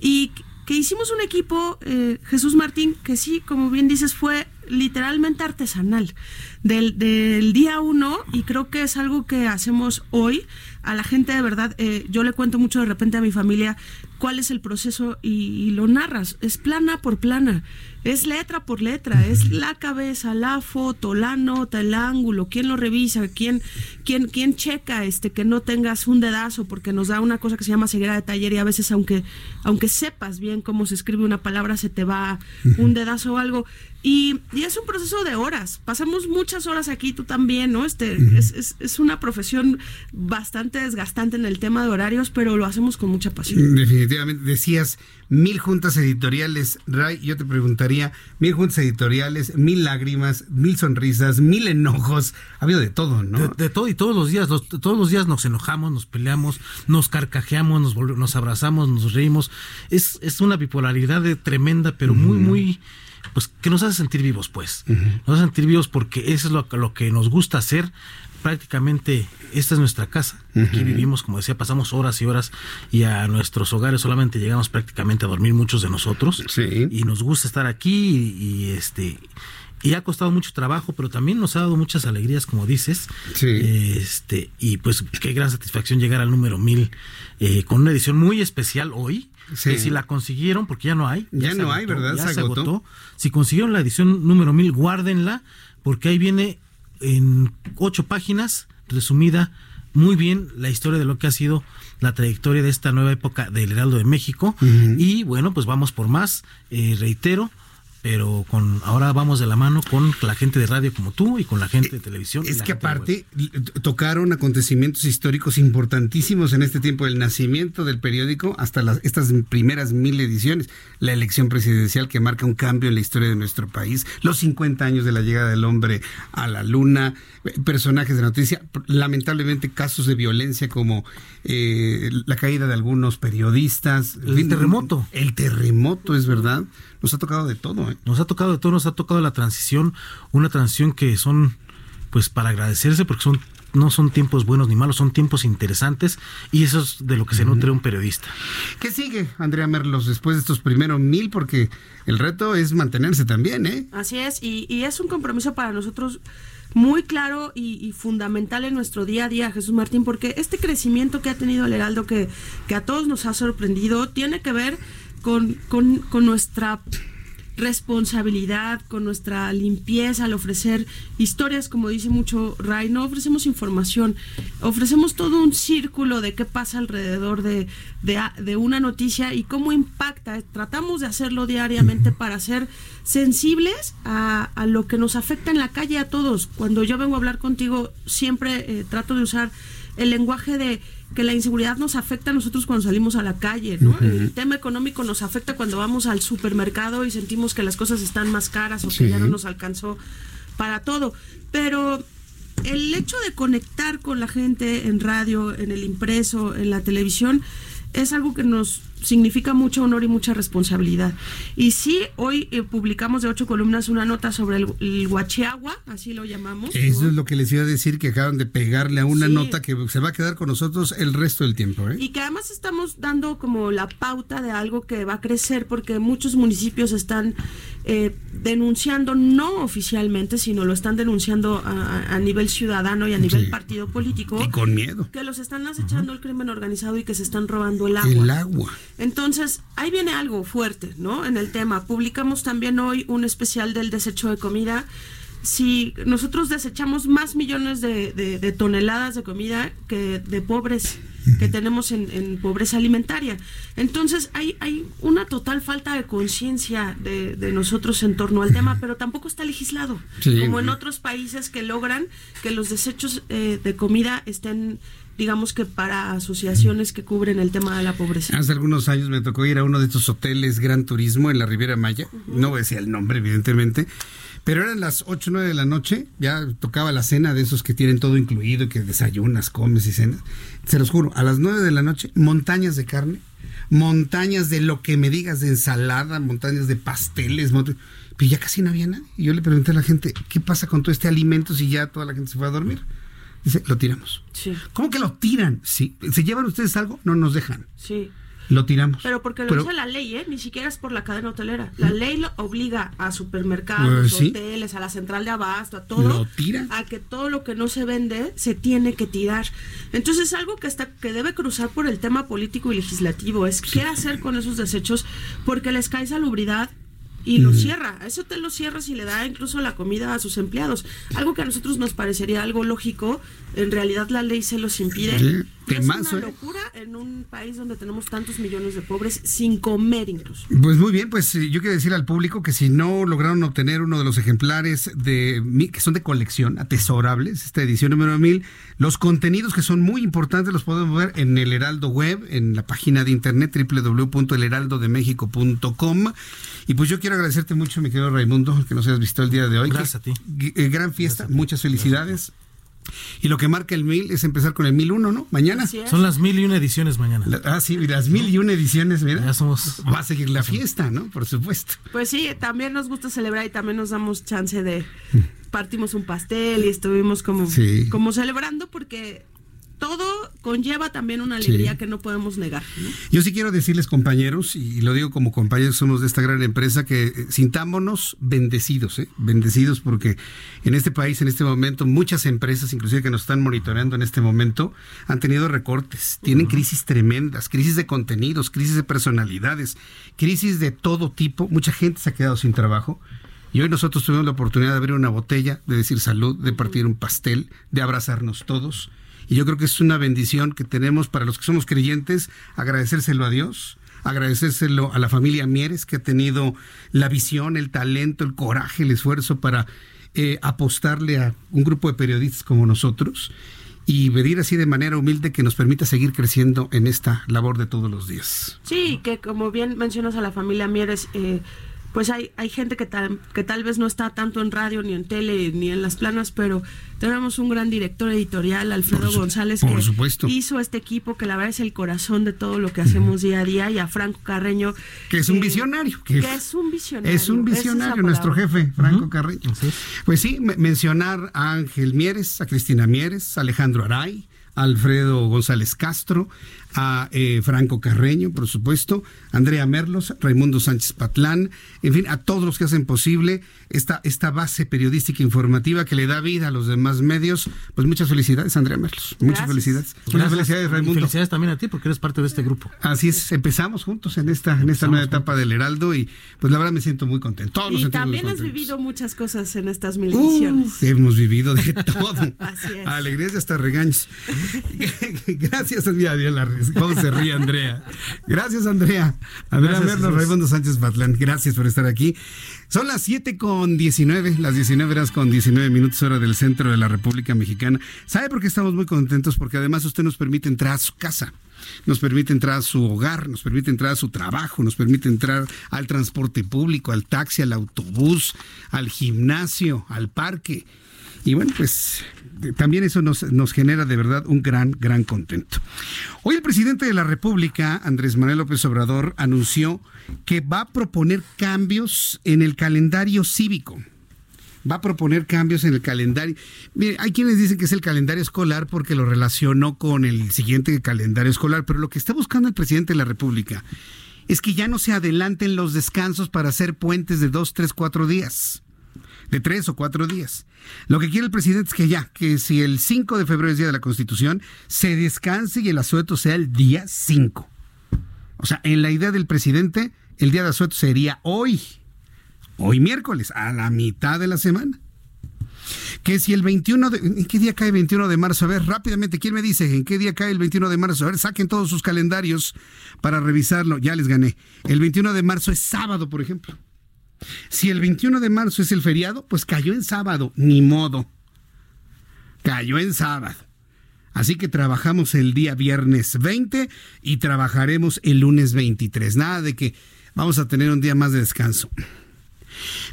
Y que hicimos un equipo, eh, Jesús Martín, que sí, como bien dices, fue literalmente artesanal del, del día uno y creo que es algo que hacemos hoy a la gente de verdad. Eh, yo le cuento mucho de repente a mi familia cuál es el proceso y, lo narras. Es plana por plana, es letra por letra, es la cabeza, la foto, la nota, el ángulo, quién lo revisa, quién, quién, quién checa este que no tengas un dedazo, porque nos da una cosa que se llama ceguera de taller y a veces aunque, aunque sepas bien cómo se escribe una palabra, se te va un dedazo o algo. Y, y, es un proceso de horas. Pasamos muchas horas aquí, tú también, ¿no? Este, es, es, es, una profesión bastante desgastante en el tema de horarios, pero lo hacemos con mucha pasión. Definitivamente. Decías mil juntas editoriales, Ray. Yo te mil juntas editoriales, mil lágrimas, mil sonrisas, mil enojos. Ha habido de todo, ¿no? De, todo y todos los días. todos los días nos enojamos, nos peleamos, nos carcajeamos, nos, nos abrazamos, nos reímos. Es, es una bipolaridad tremenda, pero muy, muy pues que nos hace sentir vivos, pues. Nos hace sentir vivos porque eso es lo, lo, que nos gusta hacer. Prácticamente esta es nuestra casa. Aquí vivimos, como decía, pasamos horas y horas y a nuestros hogares solamente llegamos prácticamente a dormir muchos de nosotros. Y nos gusta estar aquí y, este y ha costado mucho trabajo, pero también nos ha dado muchas alegrías, como dices. Este, y pues qué gran satisfacción llegar al número mil eh, con una edición muy especial hoy. Que si la consiguieron, porque ya no hay. Ya, no hay, ¿verdad? Ya se, agotó. Si consiguieron la edición número mil, guárdenla, porque ahí viene en ocho páginas, resumida muy bien la historia de lo que ha sido la trayectoria de esta nueva época del Heraldo de México. Y bueno, pues vamos por más. Eh, reitero, pero con ahora vamos de la mano con la gente de radio como tú y con la gente de televisión. Es que aparte tocaron acontecimientos históricos importantísimos en este tiempo, el nacimiento del periódico hasta las, estas primeras mil ediciones, la elección presidencial que marca un cambio en la historia de nuestro país, los 50 años de la llegada del hombre a la luna, personajes de noticia, lamentablemente casos de violencia como eh, la caída de algunos periodistas. El terremoto. El terremoto, es verdad. Nos ha tocado de todo. ¿eh? Nos ha tocado de todo, nos ha tocado la transición, una transición que son pues para agradecerse porque son no son tiempos buenos ni malos, son tiempos interesantes y eso es de lo que se nutre un periodista. ¿Qué sigue, Andrea Merlos, después de estos primeros mil? Porque el reto es mantenerse también, ¿eh? Así es, y, y es un compromiso para nosotros muy claro y, fundamental en nuestro día a día, Jesús Martín, porque este crecimiento que ha tenido el Heraldo, que, que a todos nos ha sorprendido, tiene que ver con, con, con nuestra responsabilidad, con nuestra limpieza al ofrecer historias, como dice mucho Ray, no ofrecemos información, ofrecemos todo un círculo de qué pasa alrededor de, de, una noticia y cómo impacta. Tratamos de hacerlo diariamente para ser sensibles a, a, lo que nos afecta en la calle a todos. Cuando yo vengo a hablar contigo, siempre eh, trato de usar el lenguaje de que la inseguridad nos afecta a nosotros cuando salimos a la calle, ¿no? El tema económico nos afecta cuando vamos al supermercado y sentimos que las cosas están más caras o que ya no nos alcanzó para todo. Pero el hecho de conectar con la gente en radio, en el impreso, en la televisión, es algo que nos significa mucho honor y mucha responsabilidad. Y sí, hoy eh, publicamos de ocho columnas una nota sobre el, el huachiagua, así lo llamamos. Eso es lo que les iba a decir, que acaban de pegarle a una nota que se va a quedar con nosotros el resto del tiempo. ¿eh? Y que además estamos dando como la pauta de algo que va a crecer porque muchos municipios están eh, denunciando, no oficialmente, sino lo están denunciando a, nivel ciudadano y a nivel partido político. Y con miedo. Que los están acechando el crimen organizado y que se están robando el agua. El agua. Entonces, ahí viene algo fuerte, ¿no? En el tema. Publicamos también hoy un especial del desecho de comida. Si nosotros desechamos más millones de, toneladas de comida que de pobres que tenemos en, pobreza alimentaria. Entonces hay, hay una total falta de conciencia de, nosotros en torno al tema, pero tampoco está legislado, como en otros países que logran que los desechos eh, de comida estén digamos que para asociaciones que cubren el tema de la pobreza. Hace algunos años me tocó ir a uno de estos hoteles Gran Turismo en la Riviera Maya, no decía el nombre evidentemente, pero eran las 8 o 9 de la noche, ya tocaba la cena de esos que tienen todo incluido, que desayunas, comes y cenas. Se los juro, a las 9 de la noche, montañas de carne, montañas de lo que me digas de ensalada, montañas de pasteles, pero ya casi no había nada. Y yo le pregunté a la gente, ¿qué pasa con todo este alimento si ya toda la gente se fue a dormir? Dice, lo tiramos. Sí. ¿Cómo que lo tiran? Sí. ¿Se llevan ustedes algo? No nos dejan. Sí. Lo tiramos. Pero porque lo dice la ley, ¿eh? Ni siquiera es por la cadena hotelera. La ley lo obliga a supermercados, pues hoteles, a la central de abasto, a todo. A que todo lo que no se vende se tiene que tirar. Entonces es algo que, está, que debe cruzar por el tema político y legislativo. Es qué hacer con esos desechos porque les cae salubridad, y lo cierra. Eso te lo cierras y le da incluso la comida a sus empleados. Algo que a nosotros nos parecería algo lógico, en realidad la ley se los impide. Es una ¿eh? locura en un país donde tenemos tantos millones de pobres sin comer incluso. Pues muy bien, pues eh, yo quiero decir al público que si no lograron obtener uno de los ejemplares de que son de colección, atesorables, esta edición número 1000, los contenidos que son muy importantes los podemos ver en el Heraldo Web, en la página de internet www.elheraldodemexico.com. Y pues yo quiero agradecerte mucho, mi querido Raimundo, que nos hayas visto el día de hoy. Gracias a ti. Eh, gran fiesta, muchas felicidades. Y lo que marca el mil es empezar con el mil uno, ¿no? Mañana. Son las mil y una ediciones mañana. ah, sí, las mil y una ediciones, mira. Ya somos. Va a seguir la fiesta, ¿no? Por supuesto. Pues sí, también nos gusta celebrar y también nos damos chance de. Partimos un pastel y estuvimos como, como celebrando porque todo conlleva también una alegría que no podemos negar. Yo sí quiero decirles, compañeros, y lo digo como compañeros somos de esta gran empresa, que eh, sintámonos bendecidos, ¿eh? bendecidos porque en este país, en este momento, muchas empresas, inclusive que nos están monitoreando en este momento, han tenido recortes, tienen crisis tremendas, crisis de contenidos, crisis de personalidades, crisis de todo tipo, mucha gente se ha quedado sin trabajo. Y hoy nosotros tuvimos la oportunidad de abrir una botella, de decir salud, de partir un pastel, de abrazarnos todos y yo creo que es una bendición que tenemos para los que somos creyentes, agradecérselo a Dios, agradecérselo a la familia Mieres, que ha tenido la visión, el talento, el coraje, el esfuerzo para eh, apostarle a un grupo de periodistas como nosotros y pedir así de manera humilde que nos permita seguir creciendo en esta labor de todos los días. Sí, que como bien mencionas a la familia Mieres, eh, pues hay, hay gente que tal, que tal vez no está tanto en radio, ni en tele, ni en las planas, pero tenemos un gran director editorial, Alfredo González, que hizo este equipo, que la verdad es el corazón de todo lo que hacemos día a día, y a Franco Carreño. Que es un visionario. Que, es un visionario. Es un visionario, nuestro jefe, Franco Carreño. Pues sí, mencionar a Ángel Mieres, a Cristina Mieres, a Alejandro Aray, Alfredo González Castro, a eh, Franco Carreño, por supuesto, Andrea Merlos, Raimundo Sánchez Patlán, en fin, a todos los que hacen posible esta, esta base periodística informativa que le da vida a los demás medios. Pues muchas felicidades, Andrea Merlos. Muchas felicidades. Muchas felicidades, Raimundo. felicidades también a ti, porque eres parte de este grupo. Así es, empezamos juntos en esta, en esta nueva etapa del Heraldo y pues la verdad me siento muy contento. y también has vivido muchas cosas en estas mil ediciones. hemos vivido de todo. Así es. Alegrías y hasta regaños. Gracias, Andrea ¿Cómo se ríe Andrea? Gracias, Andrea. Andrea Merlo, Raimundo Sánchez Batlán. Gracias por estar aquí. Son las 7 con 19, las 19 horas con 19 minutos hora del centro de la República Mexicana. ¿Sabe por qué estamos muy contentos? Porque además usted nos permite entrar a su casa nos permite entrar a su hogar, nos permite entrar a su trabajo, nos permite entrar al transporte público, al taxi, al autobús, al gimnasio, al parque. Y bueno, pues también eso nos, nos genera de verdad un gran, gran contento. Hoy el presidente de la República, Andrés Manuel López Obrador, anunció que va a proponer cambios en el calendario cívico va a proponer cambios en el calendario. Mire, hay quienes dicen que es el calendario escolar porque lo relacionó con el siguiente calendario escolar, pero lo que está buscando el presidente de la República es que ya no se adelanten los descansos para hacer puentes de dos, tres, cuatro días de tres o cuatro días. Lo que quiere el presidente es que ya, que si el 5 de febrero es día de la Constitución, se descanse y el asueto sea el día 5. O sea, en la idea del presidente, el día de asueto sería hoy, hoy miércoles, a la mitad de la semana. Que si el 21 de... ¿En qué día cae el 21 de marzo? A ver, rápidamente, ¿quién me dice en qué día cae el 21 de marzo? A ver, saquen todos sus calendarios para revisarlo. Ya les gané. El 21 de marzo es sábado, por ejemplo. Si el 21 de marzo es el feriado, pues cayó en sábado, ni modo. Cayó en sábado. Así que trabajamos el día viernes 20 y trabajaremos el lunes 23. Nada de que vamos a tener un día más de descanso.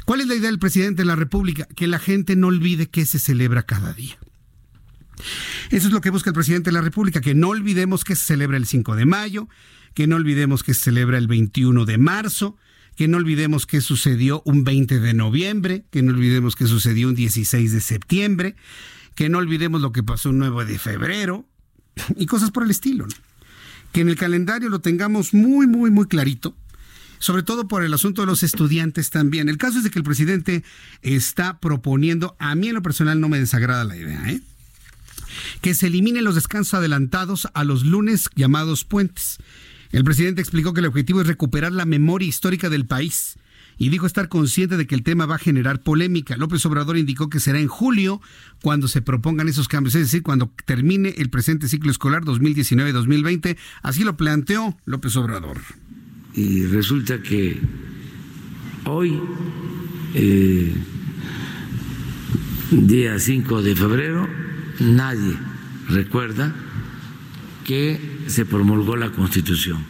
¿Cuál es la idea del presidente de la República? Que la gente no olvide que se celebra cada día. Eso es lo que busca el presidente de la República, que no olvidemos que se celebra el 5 de mayo, que no olvidemos que se celebra el 21 de marzo, que no olvidemos qué sucedió un 20 de noviembre, que no olvidemos qué sucedió un 16 de septiembre, que no olvidemos lo que pasó un 9 de febrero y cosas por el estilo. Que en el calendario lo tengamos muy, muy, muy clarito sobre todo por el asunto de los estudiantes también. El caso es de que el presidente está proponiendo, a mí en lo personal no me desagrada la idea, ¿eh? que se eliminen los descansos adelantados a los lunes llamados puentes. El presidente explicó que el objetivo es recuperar la memoria histórica del país y dijo estar consciente de que el tema va a generar polémica. López Obrador indicó que será en julio cuando se propongan esos cambios, es decir, cuando termine el presente ciclo escolar 2019-2020. Así lo planteó López Obrador. Y resulta que hoy, eh, día 5 de febrero, nadie recuerda que se promulgó la Constitución.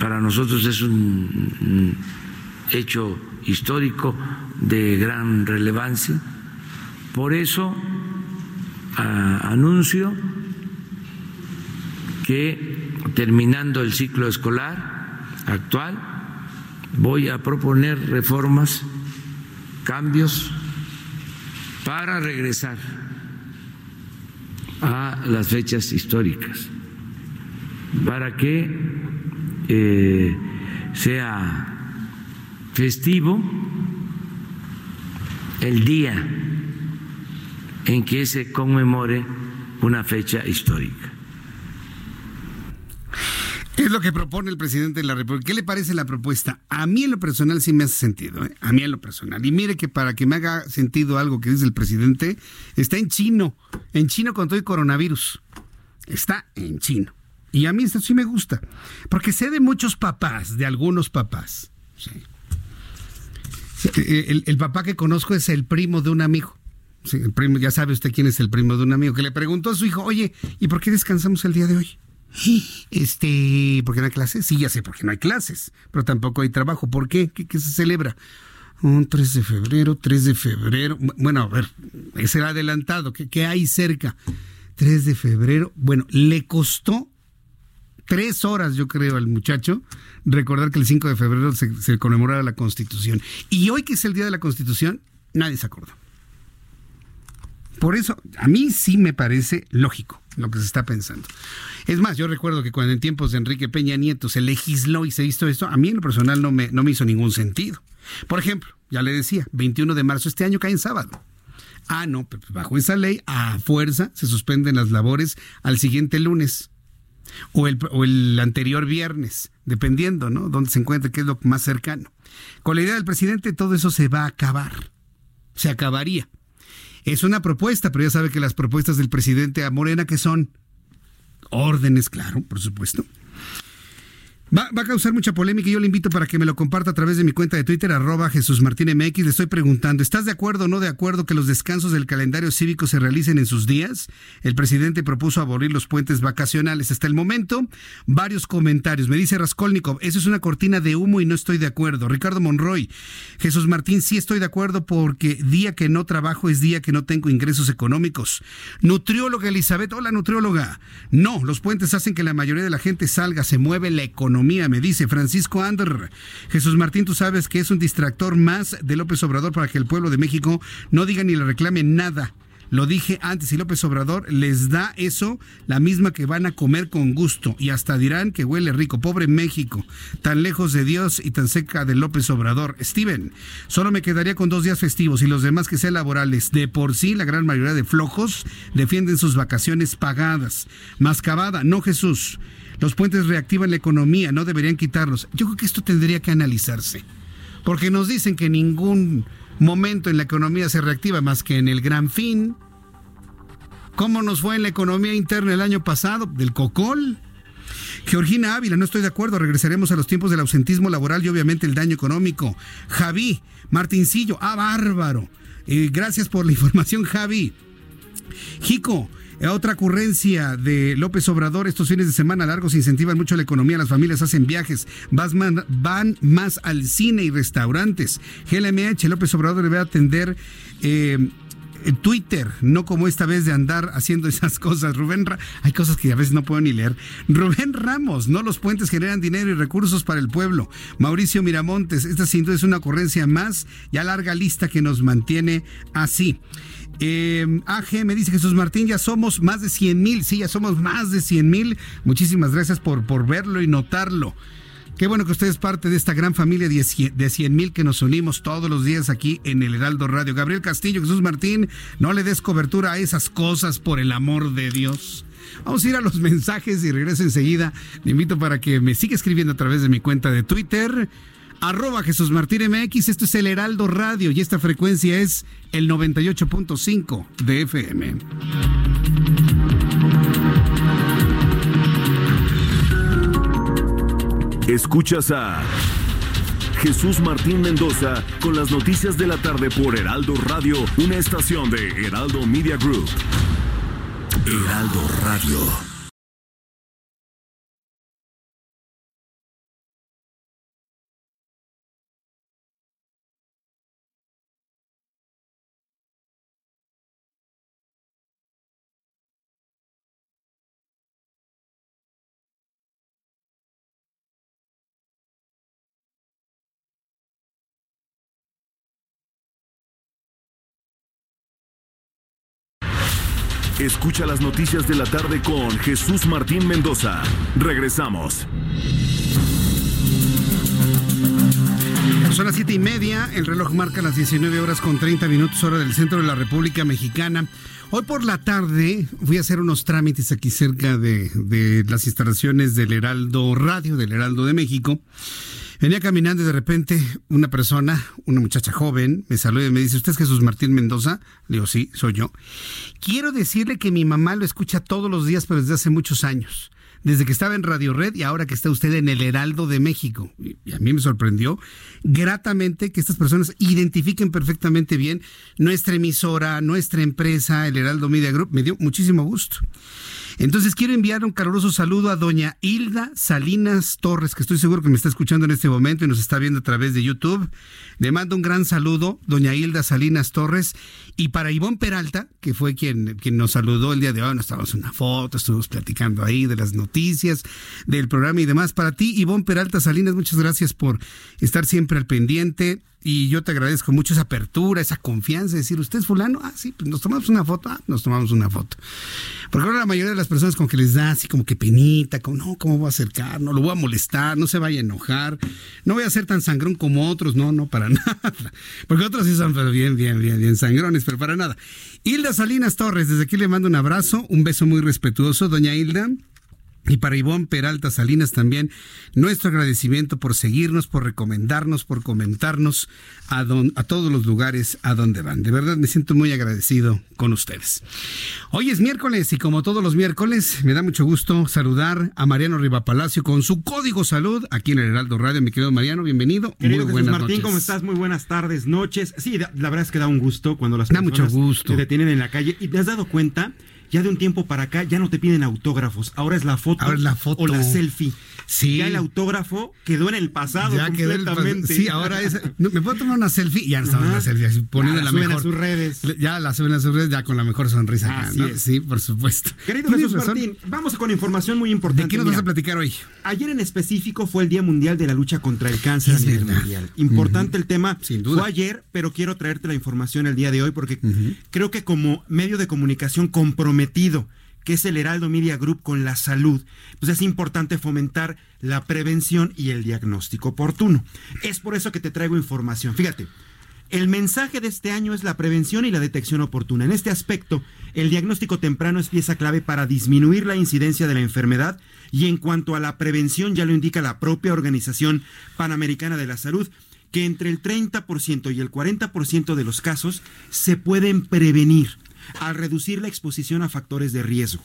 Para nosotros es un hecho histórico de gran relevancia. Por eso anuncio que terminando el ciclo escolar actual voy a proponer reformas, cambios para regresar a las fechas históricas para que eh, sea festivo el día en que se conmemore una fecha histórica. Es lo que propone el presidente de la República. ¿Qué le parece la propuesta? A mí en lo personal sí me hace sentido, ¿eh? a mí en lo personal. Y mire que para que me haga sentido algo que dice el presidente, está en chino, en chino con todo el coronavirus. Está en chino. Y a mí esto sí me gusta, porque sé de muchos papás, de algunos papás. El, papá que conozco es el primo de un amigo. el primo, ya sabe usted quién es el primo de un amigo, que le preguntó a su hijo, oye, ¿y por qué descansamos el día de hoy? Este, ¿por qué no hay clases? Sí, ya sé, porque no hay clases, pero tampoco hay trabajo. ¿Por qué? ¿Qué, se celebra? Un 3 de febrero, 3 de febrero. Bueno, a ver, es el adelantado. ¿Qué, qué hay cerca? 3 de febrero. Bueno, le costó tres horas, yo creo, al muchacho recordar que el 5 de febrero se, se conmemoraba la Constitución. Y hoy que es el Día de la Constitución, nadie se acordó. Por eso, a mí sí me parece lógico lo que se está pensando. Es más, yo recuerdo que cuando en tiempos de Enrique Peña Nieto se legisló y se hizo esto, a mí en lo personal no me, no me hizo ningún sentido. Por ejemplo, ya le decía, 21 de marzo este año cae en sábado. Ah, no, bajo esa ley, a fuerza se suspenden las labores al siguiente lunes o el, o el anterior viernes, dependiendo, ¿no? Dónde se encuentre, qué es lo más cercano. Con la idea del presidente, todo eso se va a acabar. Se acabaría. Es una propuesta, pero ya sabe que las propuestas del presidente a Morena que son órdenes, claro, por supuesto. Va, a causar mucha polémica y yo le invito para que me lo comparta a través de mi cuenta de Twitter, arroba Jesús Martín MX. Le estoy preguntando, ¿estás de acuerdo o no de acuerdo que los descansos del calendario cívico se realicen en sus días? El presidente propuso abolir los puentes vacacionales. Hasta el momento, varios comentarios. Me dice Raskolnikov, eso es una cortina de humo y no estoy de acuerdo. Ricardo Monroy, Jesús Martín, sí estoy de acuerdo porque día que no trabajo es día que no tengo ingresos económicos. Nutrióloga Elizabeth, hola nutrióloga. No, los puentes hacen que la mayoría de la gente salga, se mueve la economía me dice Francisco Ander. Jesús Martín, tú sabes que es un distractor más de López Obrador para que el pueblo de México no diga ni le reclame nada. Lo dije antes y López Obrador les da eso, la misma que van a comer con gusto y hasta dirán que huele rico. Pobre México, tan lejos de Dios y tan cerca de López Obrador. Steven, solo me quedaría con dos días festivos y los demás que sean laborales. De por sí, la gran mayoría de flojos defienden sus vacaciones pagadas. Mascabada, no Jesús. Los puentes reactivan la economía, no deberían quitarlos. Yo creo que esto tendría que analizarse, porque nos dicen que ningún momento en la economía se reactiva más que en el gran fin. ¿Cómo nos fue en la economía interna el año pasado? Del cocol. Georgina Ávila, no estoy de acuerdo, regresaremos a los tiempos del ausentismo laboral y obviamente el daño económico. Javi, Martincillo, ah, bárbaro. Eh, gracias por la información, Javi. Jico, otra ocurrencia de López Obrador, estos fines de semana largos incentivan mucho la economía, las familias hacen viajes, van más al cine y restaurantes. GLMH, López Obrador debe atender... Eh, Twitter, no como esta vez de andar haciendo esas cosas. Rubén, hay cosas que a veces no puedo ni leer. Rubén Ramos, no los puentes generan dinero y recursos para el pueblo. Mauricio Miramontes, esta sin duda es una ocurrencia más y a larga lista que nos mantiene así. Eh, AG me dice Jesús Martín, ya somos más de 100 mil, sí, ya somos más de 100 mil. Muchísimas gracias por, por verlo y notarlo. Qué bueno que usted es parte de esta gran familia de 100 mil que nos unimos todos los días aquí en el Heraldo Radio. Gabriel Castillo, Jesús Martín, no le des cobertura a esas cosas por el amor de Dios. Vamos a ir a los mensajes y regreso enseguida. Le invito para que me siga escribiendo a través de mi cuenta de Twitter arroba Jesús Martín MX. Esto es el Heraldo Radio y esta frecuencia es el 98.5 de FM. Escuchas a Jesús Martín Mendoza con las noticias de la tarde por Heraldo Radio, una estación de Heraldo Media Group. Heraldo Radio. Escucha las noticias de la tarde con Jesús Martín Mendoza. Regresamos. Son las siete y media, el reloj marca las 19 horas con 30 minutos hora del centro de la República Mexicana. Hoy por la tarde voy a hacer unos trámites aquí cerca de, de las instalaciones del Heraldo Radio, del Heraldo de México. Venía caminando y de repente una persona, una muchacha joven, me saluda y me dice, ¿usted es Jesús Martín Mendoza? Le digo, sí, soy yo. Quiero decirle que mi mamá lo escucha todos los días, pero desde hace muchos años. desde que estaba en Radio Red y ahora que está usted en el Heraldo de México. Y a mí me sorprendió gratamente que estas personas identifiquen perfectamente bien nuestra emisora, nuestra empresa, el Heraldo Media Group. Me dio muchísimo gusto. Entonces quiero enviar un caluroso saludo a doña Hilda Salinas Torres, que estoy seguro que me está escuchando en este momento y nos está viendo a través de YouTube. Le mando un gran saludo, doña Hilda Salinas Torres. Y para Ivonne Peralta, que fue quien, quien nos saludó el día de hoy, nos estábamos una foto, estuvimos platicando ahí de las noticias, del programa y demás. Para ti, Ivonne Peralta Salinas, muchas gracias por estar siempre al pendiente y yo te agradezco mucho esa apertura, esa confianza, decir, ¿usted es fulano? Ah, sí, pues nos tomamos una foto, ah, nos tomamos una foto. Porque ahora la mayoría de las personas como que les da así como que penita, como, no, ¿cómo voy a acercar? No, lo voy a molestar, no se vaya a enojar, no voy a ser tan sangrón como otros, no, no, para nada. Porque otros sí son, pero bien, bien, bien, bien sangrones, pero para nada. Hilda Salinas Torres, desde aquí le mando un abrazo, un beso muy respetuoso, doña Hilda. Y para Ivonne Peralta Salinas también, nuestro agradecimiento por seguirnos, por recomendarnos, por comentarnos a, a todos los lugares a donde van. De verdad me siento muy agradecido con ustedes. Hoy es miércoles y como todos los miércoles, me da mucho gusto saludar a Mariano Riva Palacio con su código salud aquí en el Heraldo Radio. Mi querido Mariano, bienvenido. Querido muy Jesús Martín, ¿cómo estás? Muy buenas tardes, noches. Sí, la verdad es que da un gusto cuando las personas mucho gusto. te detienen en la calle y te has dado cuenta ya de un tiempo para acá ya no te piden autógrafos, ahora es la foto, ahora es la foto. o la selfie. Sí. Ya el autógrafo quedó en el pasado ya completamente. sí, ahora es. ¿Me puedo tomar una selfie? Ya no está una selfie, así, poniendo la, mejor. a sus redes. Ya la suben a sus redes, ya con la mejor sonrisa acá, ¿no? Sí, por supuesto. Querido Jesús Martín, vamos con información muy importante. ¿De qué nos vas a platicar hoy? Ayer en específico fue el Día Mundial de la Lucha contra el Cáncer a nivel mundial. Importante el tema. Sin duda. Fue ayer, pero quiero traerte la información el día de hoy porque creo que como medio de comunicación comprometido que es el Heraldo Media Group con la salud, pues es importante fomentar la prevención y el diagnóstico oportuno. Es por eso que te traigo información. Fíjate, el mensaje de este año es la prevención y la detección oportuna. En este aspecto, el diagnóstico temprano es pieza clave para disminuir la incidencia de la enfermedad y en cuanto a la prevención ya lo indica la propia Organización Panamericana de la Salud, que entre el 30% y el 40% de los casos se pueden prevenir al reducir la exposición a factores de riesgo.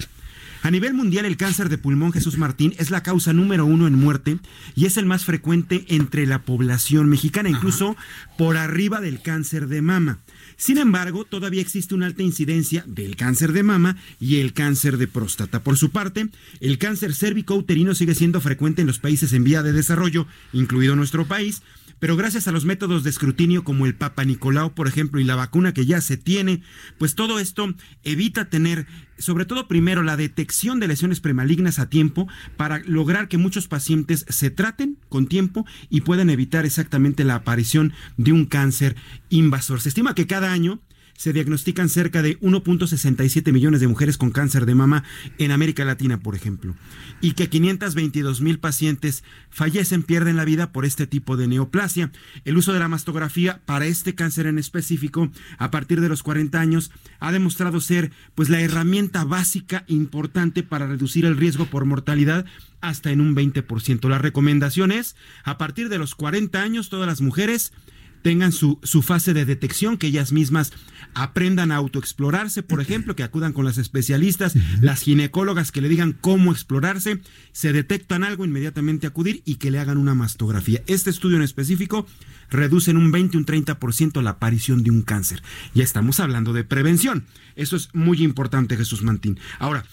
A nivel mundial, el cáncer de pulmón Jesús Martín es la causa número uno en muerte y es el más frecuente entre la población mexicana, incluso por arriba del cáncer de mama. Sin embargo, todavía existe una alta incidencia del cáncer de mama y el cáncer de próstata. Por su parte, el cáncer cérvico-uterino sigue siendo frecuente en los países en vía de desarrollo, incluido nuestro país, pero gracias a los métodos de escrutinio como el Papa Nicolau, por ejemplo, y la vacuna que ya se tiene, pues todo esto evita tener, sobre todo primero, la detección de lesiones premalignas a tiempo para lograr que muchos pacientes se traten con tiempo y puedan evitar exactamente la aparición de un cáncer invasor. Se estima que cada año se diagnostican cerca de 1.67 millones de mujeres con cáncer de mama en América Latina, por ejemplo, y que 522 mil pacientes fallecen, pierden la vida por este tipo de neoplasia. El uso de la mastografía para este cáncer en específico, a partir de los 40 años, ha demostrado ser pues la herramienta básica importante para reducir el riesgo por mortalidad hasta en un 20%. La recomendación es, a partir de los 40 años, todas las mujeres tengan su, su fase de detección, que ellas mismas aprendan a autoexplorarse, por ejemplo, que acudan con las especialistas, las ginecólogas que le digan cómo explorarse, se detectan algo, inmediatamente acudir y que le hagan una mastografía. Este estudio en específico reduce en un 20, un 30% la aparición de un cáncer. Ya estamos hablando de prevención. Eso es muy importante, Jesús Mantín. Ahora,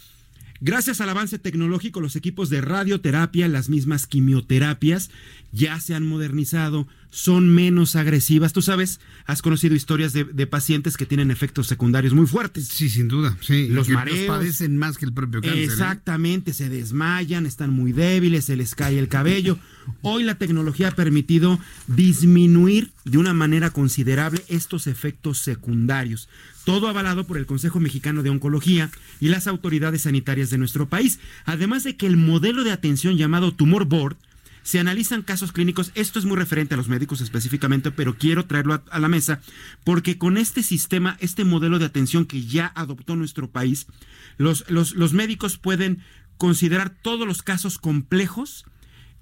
Gracias al avance tecnológico, los equipos de radioterapia, las mismas quimioterapias, ya se han modernizado, son menos agresivas. Tú sabes, has conocido historias de, pacientes que tienen efectos secundarios muy fuertes. Sí, sin duda. Sí, los mareos. padecen más que el propio cáncer. ¿eh? Exactamente, se desmayan, están muy débiles, se les cae el cabello. Hoy la tecnología ha permitido disminuir de una manera considerable estos efectos secundarios todo avalado por el Consejo Mexicano de Oncología y las autoridades sanitarias de nuestro país, además de que el modelo de atención llamado Tumor Board se analizan casos clínicos, esto es muy referente a los médicos específicamente, pero quiero traerlo a, la mesa, porque con este sistema, este modelo de atención que ya adoptó nuestro país, los, los, los médicos pueden considerar todos los casos complejos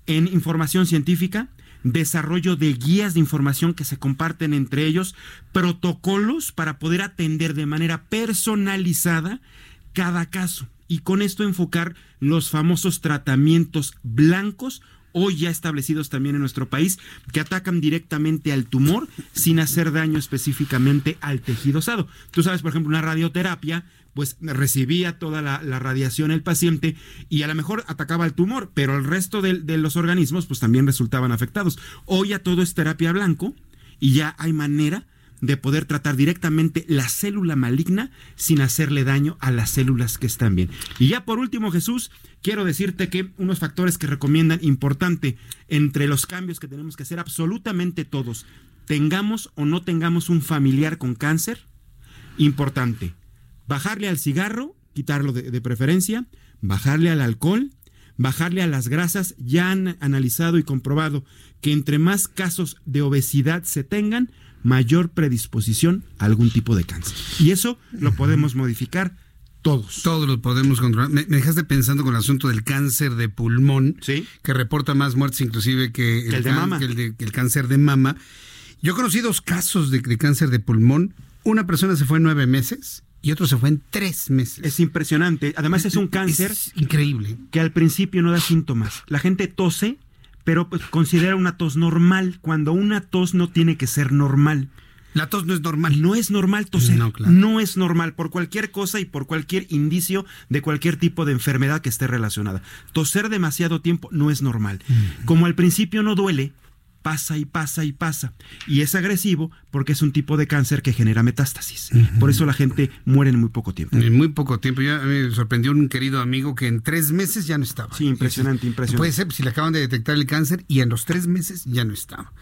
en información científica, desarrollo de guías de información que se comparten entre ellos, protocolos para poder atender de manera personalizada cada caso. y con esto enfocar los famosos tratamientos blancos hoy ya establecidos también en nuestro país, que atacan directamente al tumor sin hacer daño específicamente al tejido osado. Tú sabes, por ejemplo, una radioterapia, pues recibía toda la, radiación el paciente y a lo mejor atacaba el tumor, pero el resto de, de los organismos pues también resultaban afectados. Hoy ya todo es terapia blanco y ya hay manera de poder tratar directamente la célula maligna sin hacerle daño a las células que están bien. Y ya por último, Jesús, quiero decirte que unos factores que recomiendan importante entre los cambios que tenemos que hacer absolutamente todos, tengamos o no tengamos un familiar con cáncer, importante. Bajarle al cigarro, quitarlo de, de preferencia, bajarle al alcohol, bajarle a las grasas, ya han analizado y comprobado que entre más casos de obesidad se tengan, mayor predisposición a algún tipo de cáncer. Y eso lo podemos modificar todos. Todos lo podemos controlar. Me, dejaste pensando con el asunto del cáncer de pulmón, que reporta más muertes inclusive que el, de mama. el, cáncer de mama. Yo conocí dos casos de, cáncer de pulmón. Una persona se fue nueve meses y otro se fue en tres meses. Es impresionante. Además es un cáncer increíble que al principio no da síntomas. La gente tose pero pues, considera una tos normal cuando una tos no tiene que ser normal. La tos no es normal. No es normal toser. No, no, es normal por cualquier cosa y por cualquier indicio de cualquier tipo de enfermedad que esté relacionada. Toser demasiado tiempo no es normal. Como al principio no duele, pasa y pasa y pasa. Y es agresivo porque es un tipo de cáncer que genera metástasis. Por eso la gente muere en muy poco tiempo. En muy poco tiempo. Ya me sorprendió un querido amigo que en tres meses ya no estaba. Sí, impresionante, impresionante. Puede ser si le acaban de detectar el cáncer y en los tres meses ya no estaba.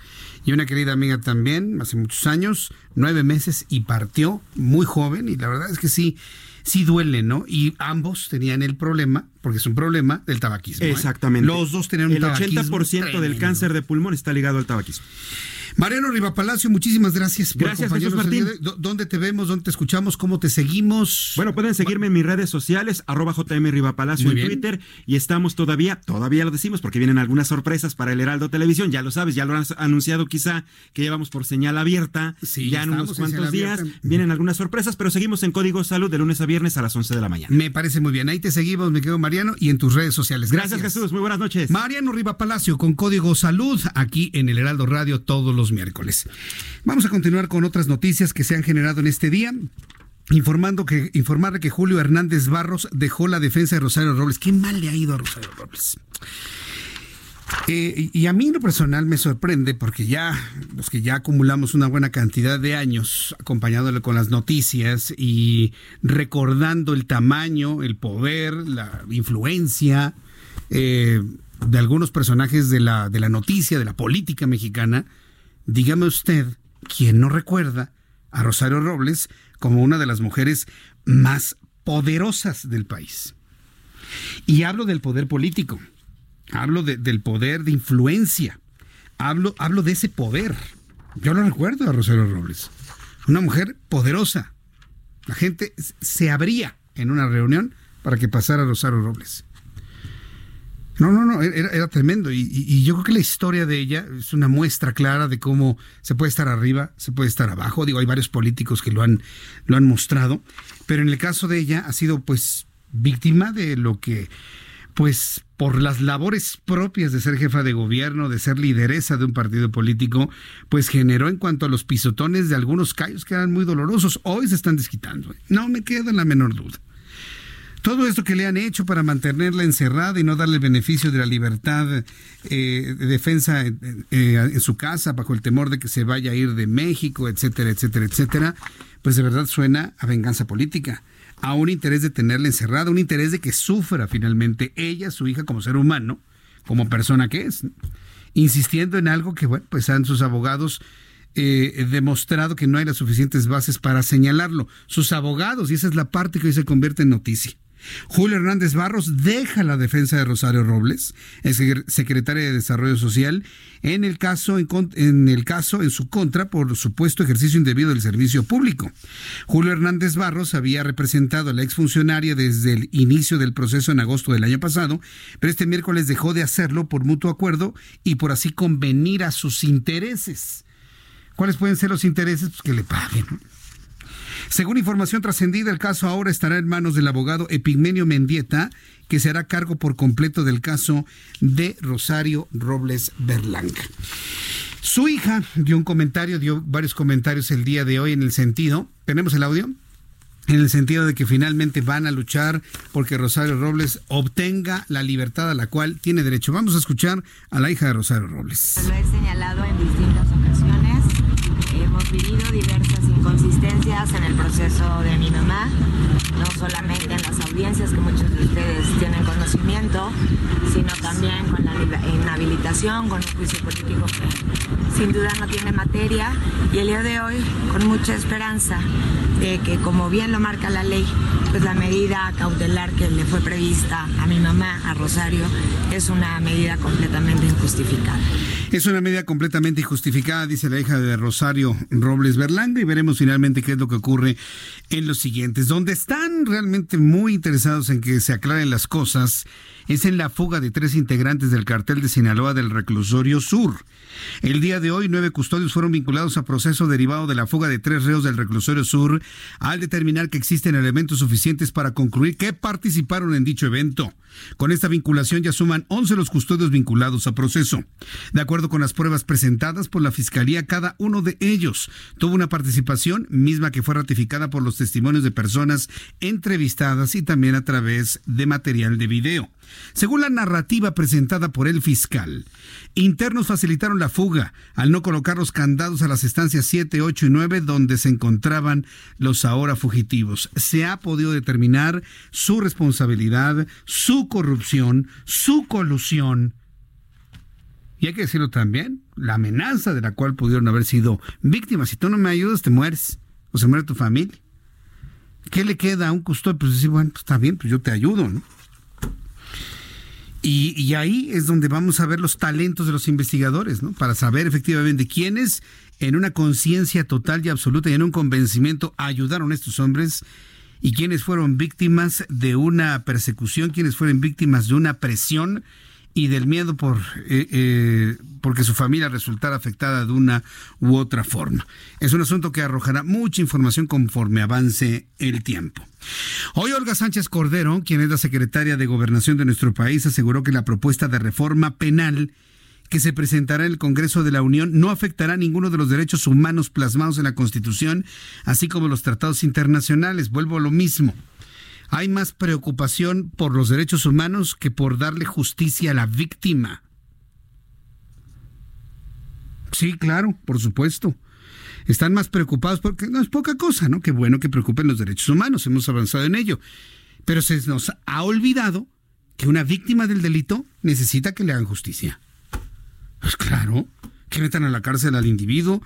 Y una querida amiga también, hace muchos años, nueve meses y partió muy joven y la verdad es que sí sí duele, ¿no? Y ambos tenían el problema, porque es un problema, del tabaquismo. ¿eh? Exactamente. Los dos tenían un el tabaquismo. El 80% del cáncer de pulmón está ligado al tabaquismo. Mariano Riva Palacio, muchísimas gracias por Gracias, Jesús Martín. ¿Dónde te vemos? ¿Dónde te escuchamos? ¿Cómo te seguimos? Bueno, pueden seguirme en mis redes sociales, arroba JM Riva Palacio en Twitter. Y estamos todavía, todavía lo decimos, porque vienen algunas sorpresas para el Heraldo Televisión. Ya lo sabes, ya lo han anunciado quizá que llevamos por señal abierta. Sí, ya en unos cuantos días vienen algunas sorpresas, pero seguimos en Código Salud de lunes a viernes a las 11 de la mañana. Me parece muy bien. Ahí te seguimos, me quedo Mariano, y en tus redes sociales. Gracias, Gracias Jesús. Muy buenas noches. Mariano Riva Palacio con Código Salud aquí en el Heraldo Radio todos los miércoles. Vamos a continuar con otras noticias que se han generado en este día. Informando que, informarle que Julio Hernández Barros dejó la defensa de Rosario Robles. Qué mal le ha ido a Rosario Robles. Eh, y a mí en lo personal me sorprende porque ya los que ya acumulamos una buena cantidad de años acompañándole con las noticias y recordando el tamaño, el poder, la influencia eh, de algunos personajes de la, de la noticia, de la política mexicana, Dígame usted, ¿quién no recuerda a Rosario Robles como una de las mujeres más poderosas del país? Y hablo del poder político, hablo del poder de influencia, hablo, hablo de ese poder. Yo lo recuerdo a Rosario Robles, una mujer poderosa. La gente se abría en una reunión para que pasara Rosario Robles. No, no, no, era, tremendo. Y, yo creo que la historia de ella es una muestra clara de cómo se puede estar arriba, se puede estar abajo. Digo, hay varios políticos que lo han, lo han mostrado, pero en el caso de ella ha sido pues víctima de lo que, pues por las labores propias de ser jefa de gobierno, de ser lideresa de un partido político, pues generó en cuanto a los pisotones de algunos callos que eran muy dolorosos. Hoy se están desquitando. No me queda la menor duda. Todo esto que le han hecho para mantenerla encerrada y no darle el beneficio de la libertad eh, de defensa eh, en su casa bajo el temor de que se vaya a ir de México, etcétera, etcétera, etcétera, pues de verdad suena a venganza política, a un interés de tenerla encerrada, un interés de que sufra finalmente ella, su hija como ser humano, como persona que es, insistiendo en algo que, bueno, pues han sus abogados eh, demostrado que no hay las suficientes bases para señalarlo. Sus abogados, y esa es la parte que hoy se convierte en noticia. Julio Hernández Barros deja la defensa de Rosario Robles, secretaria de Desarrollo Social, en el caso en, el caso en su contra por supuesto ejercicio indebido del servicio público. Julio Hernández Barros había representado a la exfuncionaria desde el inicio del proceso en agosto del año pasado, pero este miércoles dejó de hacerlo por mutuo acuerdo y por así convenir a sus intereses. ¿Cuáles pueden ser los intereses? Pues que le paguen Según información trascendida, el caso ahora estará en manos del abogado Epigmenio Mendieta, que se hará cargo por completo del caso de Rosario Robles Berlanga. Su hija dio un comentario, dio varios comentarios el día de hoy en el sentido, ¿tenemos el audio? En el sentido de que finalmente van a luchar porque Rosario Robles obtenga la libertad a la cual tiene derecho. Vamos a escuchar a la hija de Rosario Robles. Lo he señalado en distintas ocasiones. Hemos vivido diversas inconsistencias en el proceso de mi mamá, no solamente en las audiencias que muchos de ustedes tienen conocimiento, sino también con la inhabilitación, con un juicio político que sin duda no tiene materia. Y el día de hoy, con mucha esperanza de que, como bien lo marca la ley, pues la medida cautelar que le fue prevista a mi mamá, a Rosario, es una medida completamente injustificada. Es una medida completamente injustificada, dice la hija de Rosario Robles Berlanga, y veremos finalmente qué es lo que ocurre en los siguientes. Donde están realmente muy interesados en que se aclaren las cosas es en la fuga de tres integrantes del cartel de Sinaloa del reclusorio sur. El día de hoy, nueve custodios fueron vinculados a proceso derivado de la fuga de tres reos del reclusorio sur al determinar que existen elementos suficientes para concluir que participaron en dicho evento. Con esta vinculación ya suman 11 los custodios vinculados a proceso. De acuerdo con las pruebas presentadas por la Fiscalía, cada uno de ellos tuvo una participación misma que fue ratificada por los testimonios de personas entrevistadas y también a través de material de video. Según la narrativa presentada por el fiscal, internos facilitaron la fuga al no colocar los candados a las estancias 7, 8 y 9 donde se encontraban los ahora fugitivos. Se ha podido determinar su responsabilidad, su corrupción, su colusión. Y hay que decirlo también, la amenaza de la cual pudieron haber sido víctimas. Si tú no me ayudas, te mueres o se muere tu familia. ¿Qué le queda a un custodio? Pues decir, bueno, pues está bien, pues yo te ayudo, ¿no? Y, ahí es donde vamos a ver los talentos de los investigadores, ¿no? Para saber efectivamente quiénes, en una conciencia total y absoluta y en un convencimiento, ayudaron a estos hombres y quiénes fueron víctimas de una persecución, quiénes fueron víctimas de una presión y del miedo por eh, eh, porque su familia resultara afectada de una u otra forma. Es un asunto que arrojará mucha información conforme avance el tiempo. Hoy Olga Sánchez Cordero, quien es la secretaria de Gobernación de nuestro país, aseguró que la propuesta de reforma penal que se presentará en el Congreso de la Unión no afectará ninguno de los derechos humanos plasmados en la Constitución, así como los tratados internacionales. Vuelvo a lo mismo hay más preocupación por los derechos humanos que por darle justicia a la víctima. Sí, claro, por supuesto. Están más preocupados porque no es poca cosa, ¿no? Qué bueno que preocupen los derechos humanos, hemos avanzado en ello. Pero se nos ha olvidado que una víctima del delito necesita que le hagan justicia. Pues claro, que metan a la cárcel al individuo,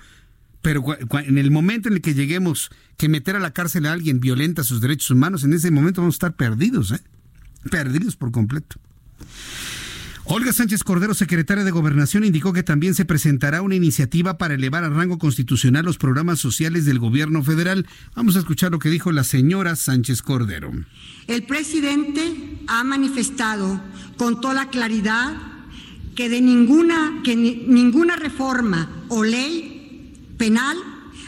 pero en el momento en el que lleguemos que meter a la cárcel a alguien violenta sus derechos humanos, en ese momento vamos a estar perdidos, ¿eh? Perdidos por completo. Olga Sánchez Cordero, secretaria de Gobernación, indicó que también se presentará una iniciativa para elevar a rango constitucional los programas sociales del gobierno federal. Vamos a escuchar lo que dijo la señora Sánchez Cordero. El presidente ha manifestado con toda claridad que de ninguna, que ninguna reforma o ley penal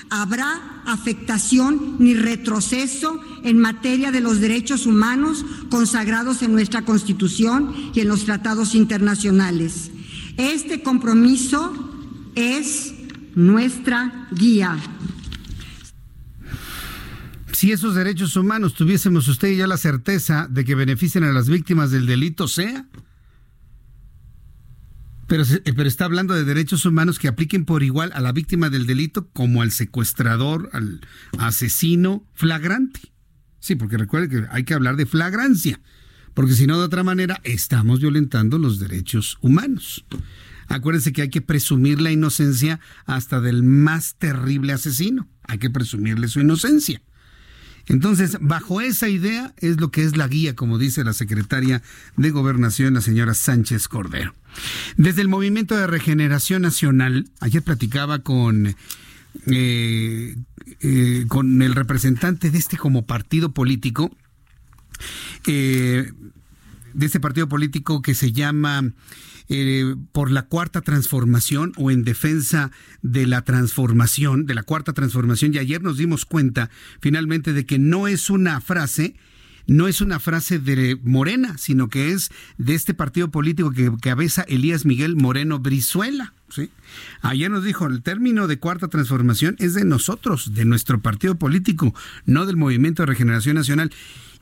habrá afectación ni retroceso en materia de los derechos humanos consagrados en nuestra Constitución y en los tratados internacionales. Este compromiso es nuestra guía. Si esos derechos humanos tuviésemos usted ya la certeza de que beneficien a las víctimas del delito, sea, pero, eh, pero está hablando de derechos humanos que apliquen por igual a la víctima del delito como al secuestrador, al asesino flagrante. Sí, porque recuerde que hay que hablar de flagrancia, porque si no, de otra manera, estamos violentando los derechos humanos. Acuérdense que hay que presumir la inocencia hasta del más terrible asesino. Hay que presumirle su inocencia. Entonces, bajo esa idea es lo que es la guía, como dice la secretaria de Gobernación, la señora Sánchez Cordero. Desde el Movimiento de Regeneración Nacional, ayer platicaba con, eh, eh, con el representante de este como partido político. Eh, de este partido político que se llama eh, por la cuarta transformación o en defensa de la transformación, de la cuarta transformación. Y ayer nos dimos cuenta finalmente de que no es una frase no es una frase de Morena, sino que es de este partido político que cabeza Elías Miguel Moreno Brizuela. Ayer nos dijo, el término de cuarta transformación es de nosotros, de nuestro partido político, no del Movimiento de Regeneración Nacional.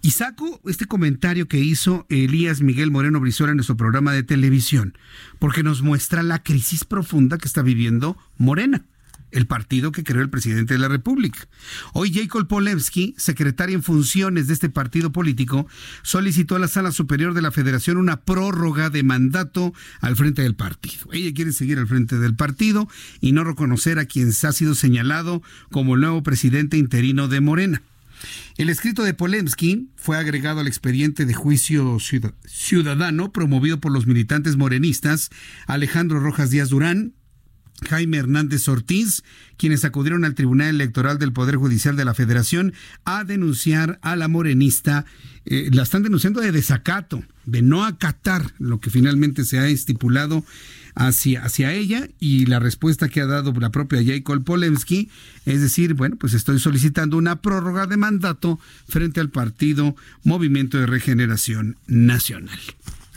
Y saco este comentario que hizo Elías Miguel Moreno Brizuela en nuestro programa de televisión, porque nos muestra la crisis profunda que está viviendo Morena el partido que creó el presidente de la República. Hoy Jacob Polewski, secretaria en funciones de este partido político, solicitó a la Sala Superior de la Federación una prórroga de mandato al frente del partido. Ella quiere seguir al frente del partido y no reconocer a quien ha sido señalado como el nuevo presidente interino de Morena. El escrito de Polemski fue agregado al expediente de juicio ciudadano promovido por los militantes morenistas Alejandro Rojas Díaz Durán, Jaime Hernández Ortiz, quienes acudieron al Tribunal Electoral del Poder Judicial de la Federación a denunciar a la morenista. Eh, la están denunciando de desacato, de no acatar lo que finalmente se ha estipulado hacia, hacia ella y la respuesta que ha dado la propia Jacob Polemski es decir, bueno, pues estoy solicitando una prórroga de mandato frente al partido Movimiento de Regeneración Nacional.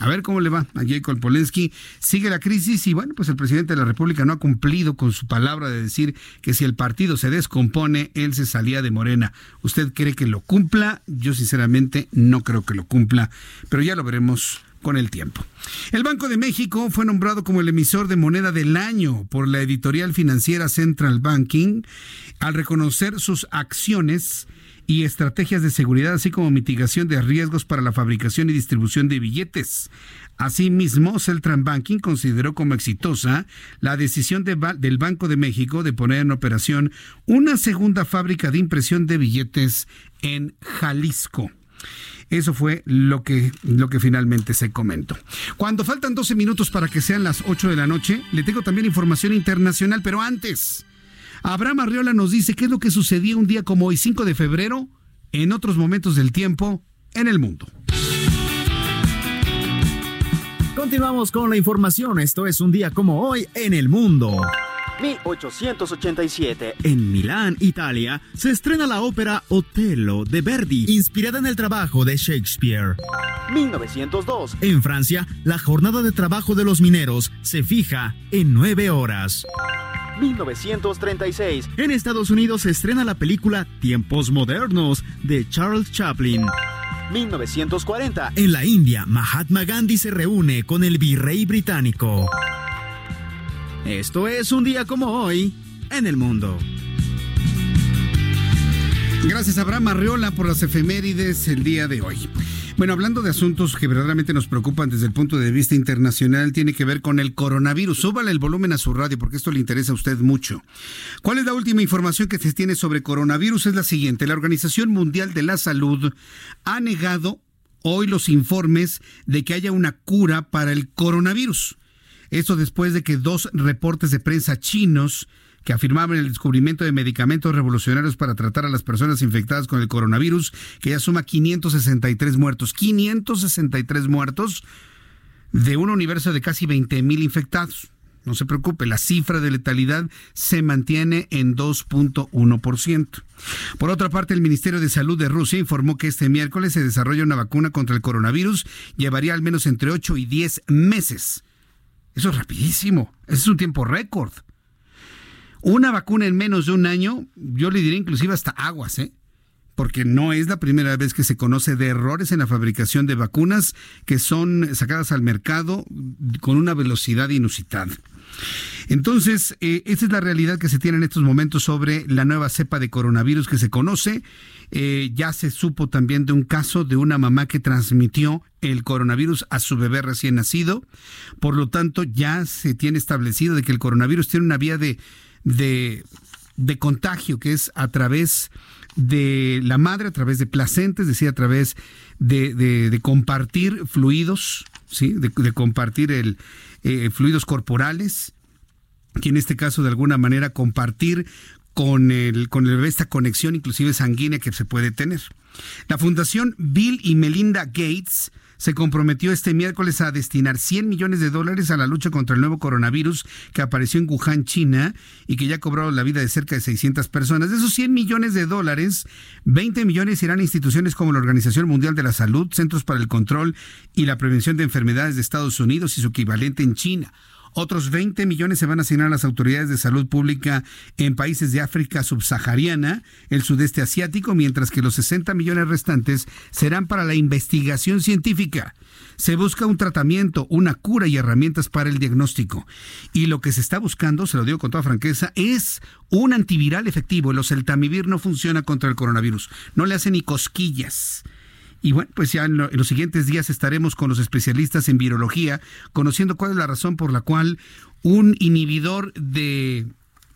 A ver cómo le va a Jacob Polensky. Sigue la crisis y bueno, pues el presidente de la República no ha cumplido con su palabra de decir que si el partido se descompone, él se salía de Morena. ¿Usted cree que lo cumpla? Yo sinceramente no creo que lo cumpla, pero ya lo veremos con el tiempo. El Banco de México fue nombrado como el emisor de moneda del año por la editorial financiera Central Banking al reconocer sus acciones y estrategias de seguridad, así como mitigación de riesgos para la fabricación y distribución de billetes. Asimismo, Celtran Banking consideró como exitosa la decisión del Banco de México de poner en operación una segunda fábrica de impresión de billetes en Jalisco. Eso fue lo que, lo que finalmente se comentó. Cuando faltan 12 minutos para que sean las 8 de la noche, le tengo también información internacional, pero antes, Abraham Arriola nos dice qué es lo que sucedía un día como hoy, 5 de febrero, en otros momentos del tiempo, en el mundo. Continuamos con la información. Esto es un día como hoy en el mundo. 1887. En Milán, Italia, se estrena la ópera Otello de Verdi, inspirada en el trabajo de Shakespeare. 1902. En Francia, la jornada de trabajo de los mineros se fija en nueve horas. 1936. En Estados Unidos se estrena la película Tiempos Modernos de Charles Chaplin. 1940. En la India, Mahatma Gandhi se reúne con el virrey británico. Esto es un día como hoy en el mundo. Gracias Abraham Arreola por las efemérides el día de hoy. Bueno, hablando de asuntos que verdaderamente nos preocupan desde el punto de vista internacional, tiene que ver con el coronavirus. Súbale el volumen a su radio porque esto le interesa a usted mucho. ¿Cuál es la última información que se tiene sobre coronavirus? Es la siguiente. La Organización Mundial de la Salud ha negado hoy los informes de que haya una cura para el coronavirus. Esto después de que dos reportes de prensa chinos que afirmaban el descubrimiento de medicamentos revolucionarios para tratar a las personas infectadas con el coronavirus, que ya suma 563 muertos. 563 muertos de un universo de casi 20 mil infectados. No se preocupe, la cifra de letalidad se mantiene en 2.1%. Por otra parte, el Ministerio de Salud de Rusia informó que este miércoles se desarrolla una vacuna contra el coronavirus. Llevaría al menos entre 8 y 10 meses eso es rapidísimo. Ese es un tiempo récord. Una vacuna en menos de un año, yo le diría inclusive hasta aguas, ¿eh? Porque no es la primera vez que se conoce de errores en la fabricación de vacunas que son sacadas al mercado con una velocidad inusitada. Entonces, eh, esa es la realidad que se tiene en estos momentos sobre la nueva cepa de coronavirus que se conoce. Eh, ya se supo también de un caso de una mamá que transmitió el coronavirus a su bebé recién nacido. Por lo tanto, ya se tiene establecido de que el coronavirus tiene una vía de, de, contagio que es a través de la madre, a través de placenta, es decir, a través de, compartir fluidos, ¿sí? de, compartir el, eh, fluidos corporales, que en este caso de alguna manera compartir con el, con esta conexión inclusive sanguínea que se puede tener. La Fundación Bill y Melinda Gates se comprometió este miércoles a destinar 100 millones de dólares a la lucha contra el nuevo coronavirus que apareció en Wuhan, China, y que ya ha cobrado la vida de cerca de 600 personas. De esos 100 millones de dólares, 20 millones irán a instituciones como la Organización Mundial de la Salud, Centros para el Control y la Prevención de Enfermedades de Estados Unidos y su equivalente en China. Otros 20 millones se van a asignar a las autoridades de salud pública en países de África subsahariana, el sudeste asiático, mientras que los 60 millones restantes serán para la investigación científica. Se busca un tratamiento, una cura y herramientas para el diagnóstico. Y lo que se está buscando, se lo digo con toda franqueza, es un antiviral efectivo. El oseltamivir no funciona contra el coronavirus. No le hace ni cosquillas. Y bueno, pues ya en, los siguientes días estaremos con los especialistas en virología, conociendo cuál es la razón por la cual un inhibidor de,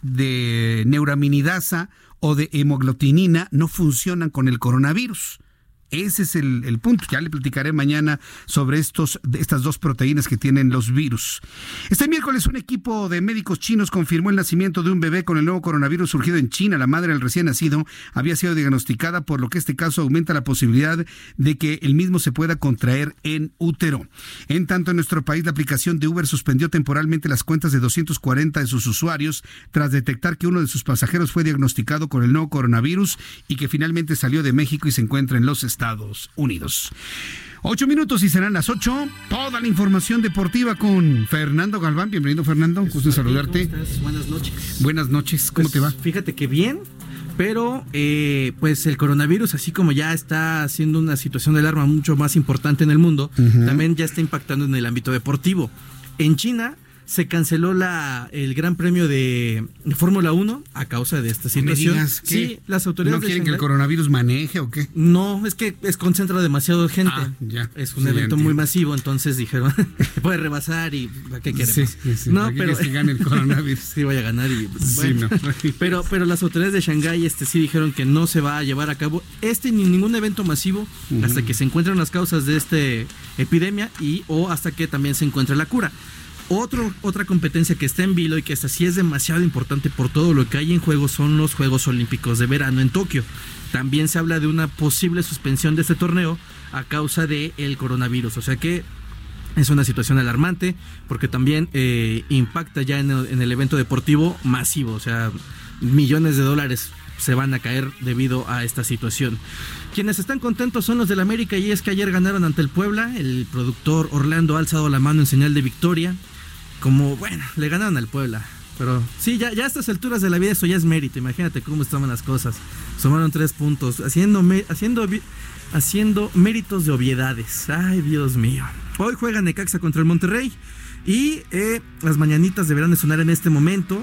de neuraminidasa o de hemoglutinina no funcionan con el coronavirus. Ese es el, punto. Ya le platicaré mañana sobre estos, estas dos proteínas que tienen los virus. Este miércoles un equipo de médicos chinos confirmó el nacimiento de un bebé con el nuevo coronavirus surgido en China. La madre del recién nacido había sido diagnosticada, por lo que este caso aumenta la posibilidad de que el mismo se pueda contraer en útero. En tanto, en nuestro país la aplicación de Uber suspendió temporalmente las cuentas de 240 de sus usuarios tras detectar que uno de sus pasajeros fue diagnosticado con el nuevo coronavirus y que finalmente salió de México y se encuentra en los Estados Estados Unidos. Ocho minutos y serán las ocho. Toda la información deportiva con Fernando Galván. Bienvenido, Fernando. Gusto saludarte. Buenas noches. Buenas noches. ¿Cómo pues, te va? Fíjate que bien, pero eh, pues el coronavirus, así como ya está haciendo una situación de alarma mucho más importante en el mundo, también ya está impactando en el ámbito deportivo. En China se canceló la, el Gran Premio de, Fórmula 1 a causa de esta situación. sí, las autoridades ¿No quieren que el coronavirus maneje o qué? No, es que es concentra demasiado gente. Ah, ya. Es un evento muy masivo, entonces dijeron, puede rebasar y ¿qué queremos? Sí, sí, no, pero que gane el coronavirus. sí, vaya a ganar y bueno. pero pero las autoridades de Shanghái este sí dijeron que no se va a llevar a cabo este ni ningún evento masivo hasta que se encuentren las causas de esta epidemia y o hasta que también se encuentre la cura. Otro, otra competencia que está en vilo y que esta sí es demasiado importante por todo lo que hay en juego son los Juegos Olímpicos de verano en Tokio. También se habla de una posible suspensión de este torneo a causa del el coronavirus. O sea que es una situación alarmante porque también eh, impacta ya en el, en el evento deportivo masivo. O sea, millones de dólares se van a caer debido a esta situación. Quienes están contentos son los del América y es que ayer ganaron ante el Puebla. El productor Orlando ha alzado la mano en señal de victoria como, bueno, le ganaron al Puebla. Pero sí, ya, ya a estas alturas de la vida eso ya es mérito. Imagínate cómo estaban las cosas. Sumaron tres puntos, haciendo, haciendo, haciendo méritos de obviedades. Ay, Dios mío. Hoy juega Necaxa contra el Monterrey. Y eh, las mañanitas deberán de sonar en este momento.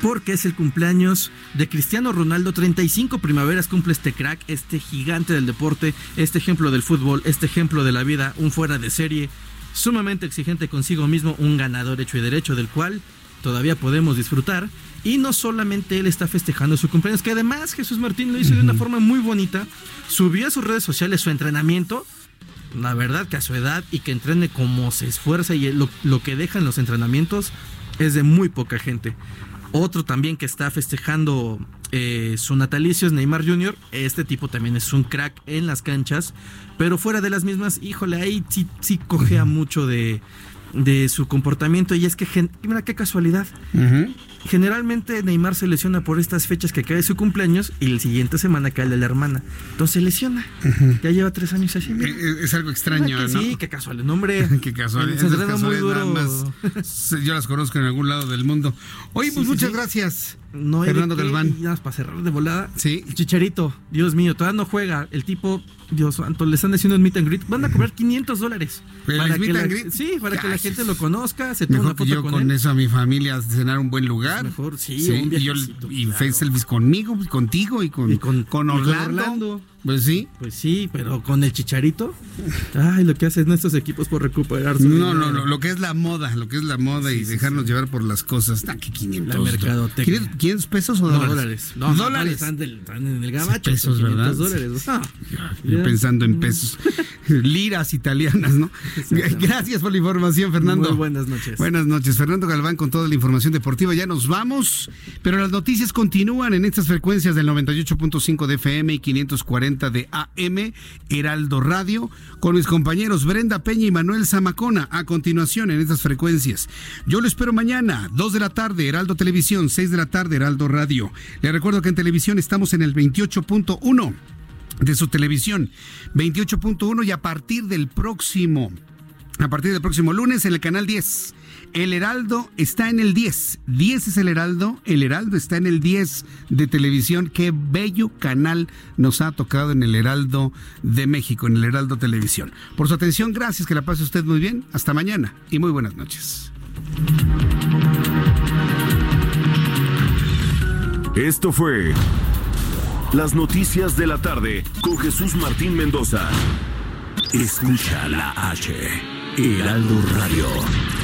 Porque es el cumpleaños de Cristiano Ronaldo. 35 primaveras cumple este crack, este gigante del deporte, este ejemplo del fútbol, este ejemplo de la vida, un fuera de serie sumamente exigente consigo mismo, un ganador hecho y derecho del cual todavía podemos disfrutar. Y no solamente él está festejando su cumpleaños, que además Jesús Martín lo hizo de una forma muy bonita. Subió a sus redes sociales su entrenamiento. La verdad que a su edad y que entrene como se esfuerza y lo, lo que deja en los entrenamientos es de muy poca gente. Otro también que está festejando eh, su natalicio es Neymar Jr. Este tipo también es un crack en las canchas. Pero fuera de las mismas, híjole, ahí sí, sí cogea mucho de, de su comportamiento y es que, mira qué casualidad. Generalmente Neymar se lesiona por estas fechas que cae su cumpleaños y la siguiente semana cae de la hermana. Entonces se lesiona. Ya lleva tres años así. Eh, eh, es, algo extraño, ¿no? Sí, qué casual. El nombre. qué casual. Se muy duro. yo las conozco en algún lado del mundo. Oye, pues muchas gracias. No Fernando Galván. para cerrar de volada. Sí. Chicharito, Dios mío, todavía no juega. El tipo, Dios santo, le están haciendo un meet and greet. Van a cobrar 500 dólares. Para que la, Sí, para que la gente lo conozca, se tome una foto yo con, eso a mi familia cenar un buen lugar. mejor, sí, un y, yo, y conmigo, contigo y con, con, Orlando. Pues sí. Pues sí, pero con el chicharito. Ay, lo que hacen estos equipos por recuperar su No, no, no, lo que es la moda, lo que es la moda y dejarnos llevar por las cosas. Ah, que 500. La mercadotecnia. ¿500 pesos o dólares? No, dólares. No, dólares. Están, en el gabacho. Pesos, ¿verdad? dólares. yo pensando en pesos. Liras italianas, ¿no? Gracias por la información, Fernando. Muy buenas noches. Buenas noches. Fernando Galván con toda la información deportiva. Ya nos vamos, pero las noticias continúan en estas frecuencias del 98.5 de FM y 540 850 de AM, Heraldo Radio, con mis compañeros Brenda Peña y Manuel Zamacona, a continuación en estas frecuencias. Yo lo espero mañana, 2 de la tarde, Heraldo Televisión, 6 de la tarde, Heraldo Radio. Le recuerdo que en televisión estamos en el 28.1 de su televisión, 28.1 y a partir del próximo, a partir del próximo lunes en el canal 10 el Heraldo está en el 10. 10 es el Heraldo. El Heraldo está en el 10 de televisión. Qué bello canal nos ha tocado en el Heraldo de México, en el Heraldo Televisión. Por su atención, gracias. Que la pase usted muy bien. Hasta mañana y muy buenas noches. Esto fue Las Noticias de la Tarde con Jesús Martín Mendoza. Escucha la H. Heraldo Radio.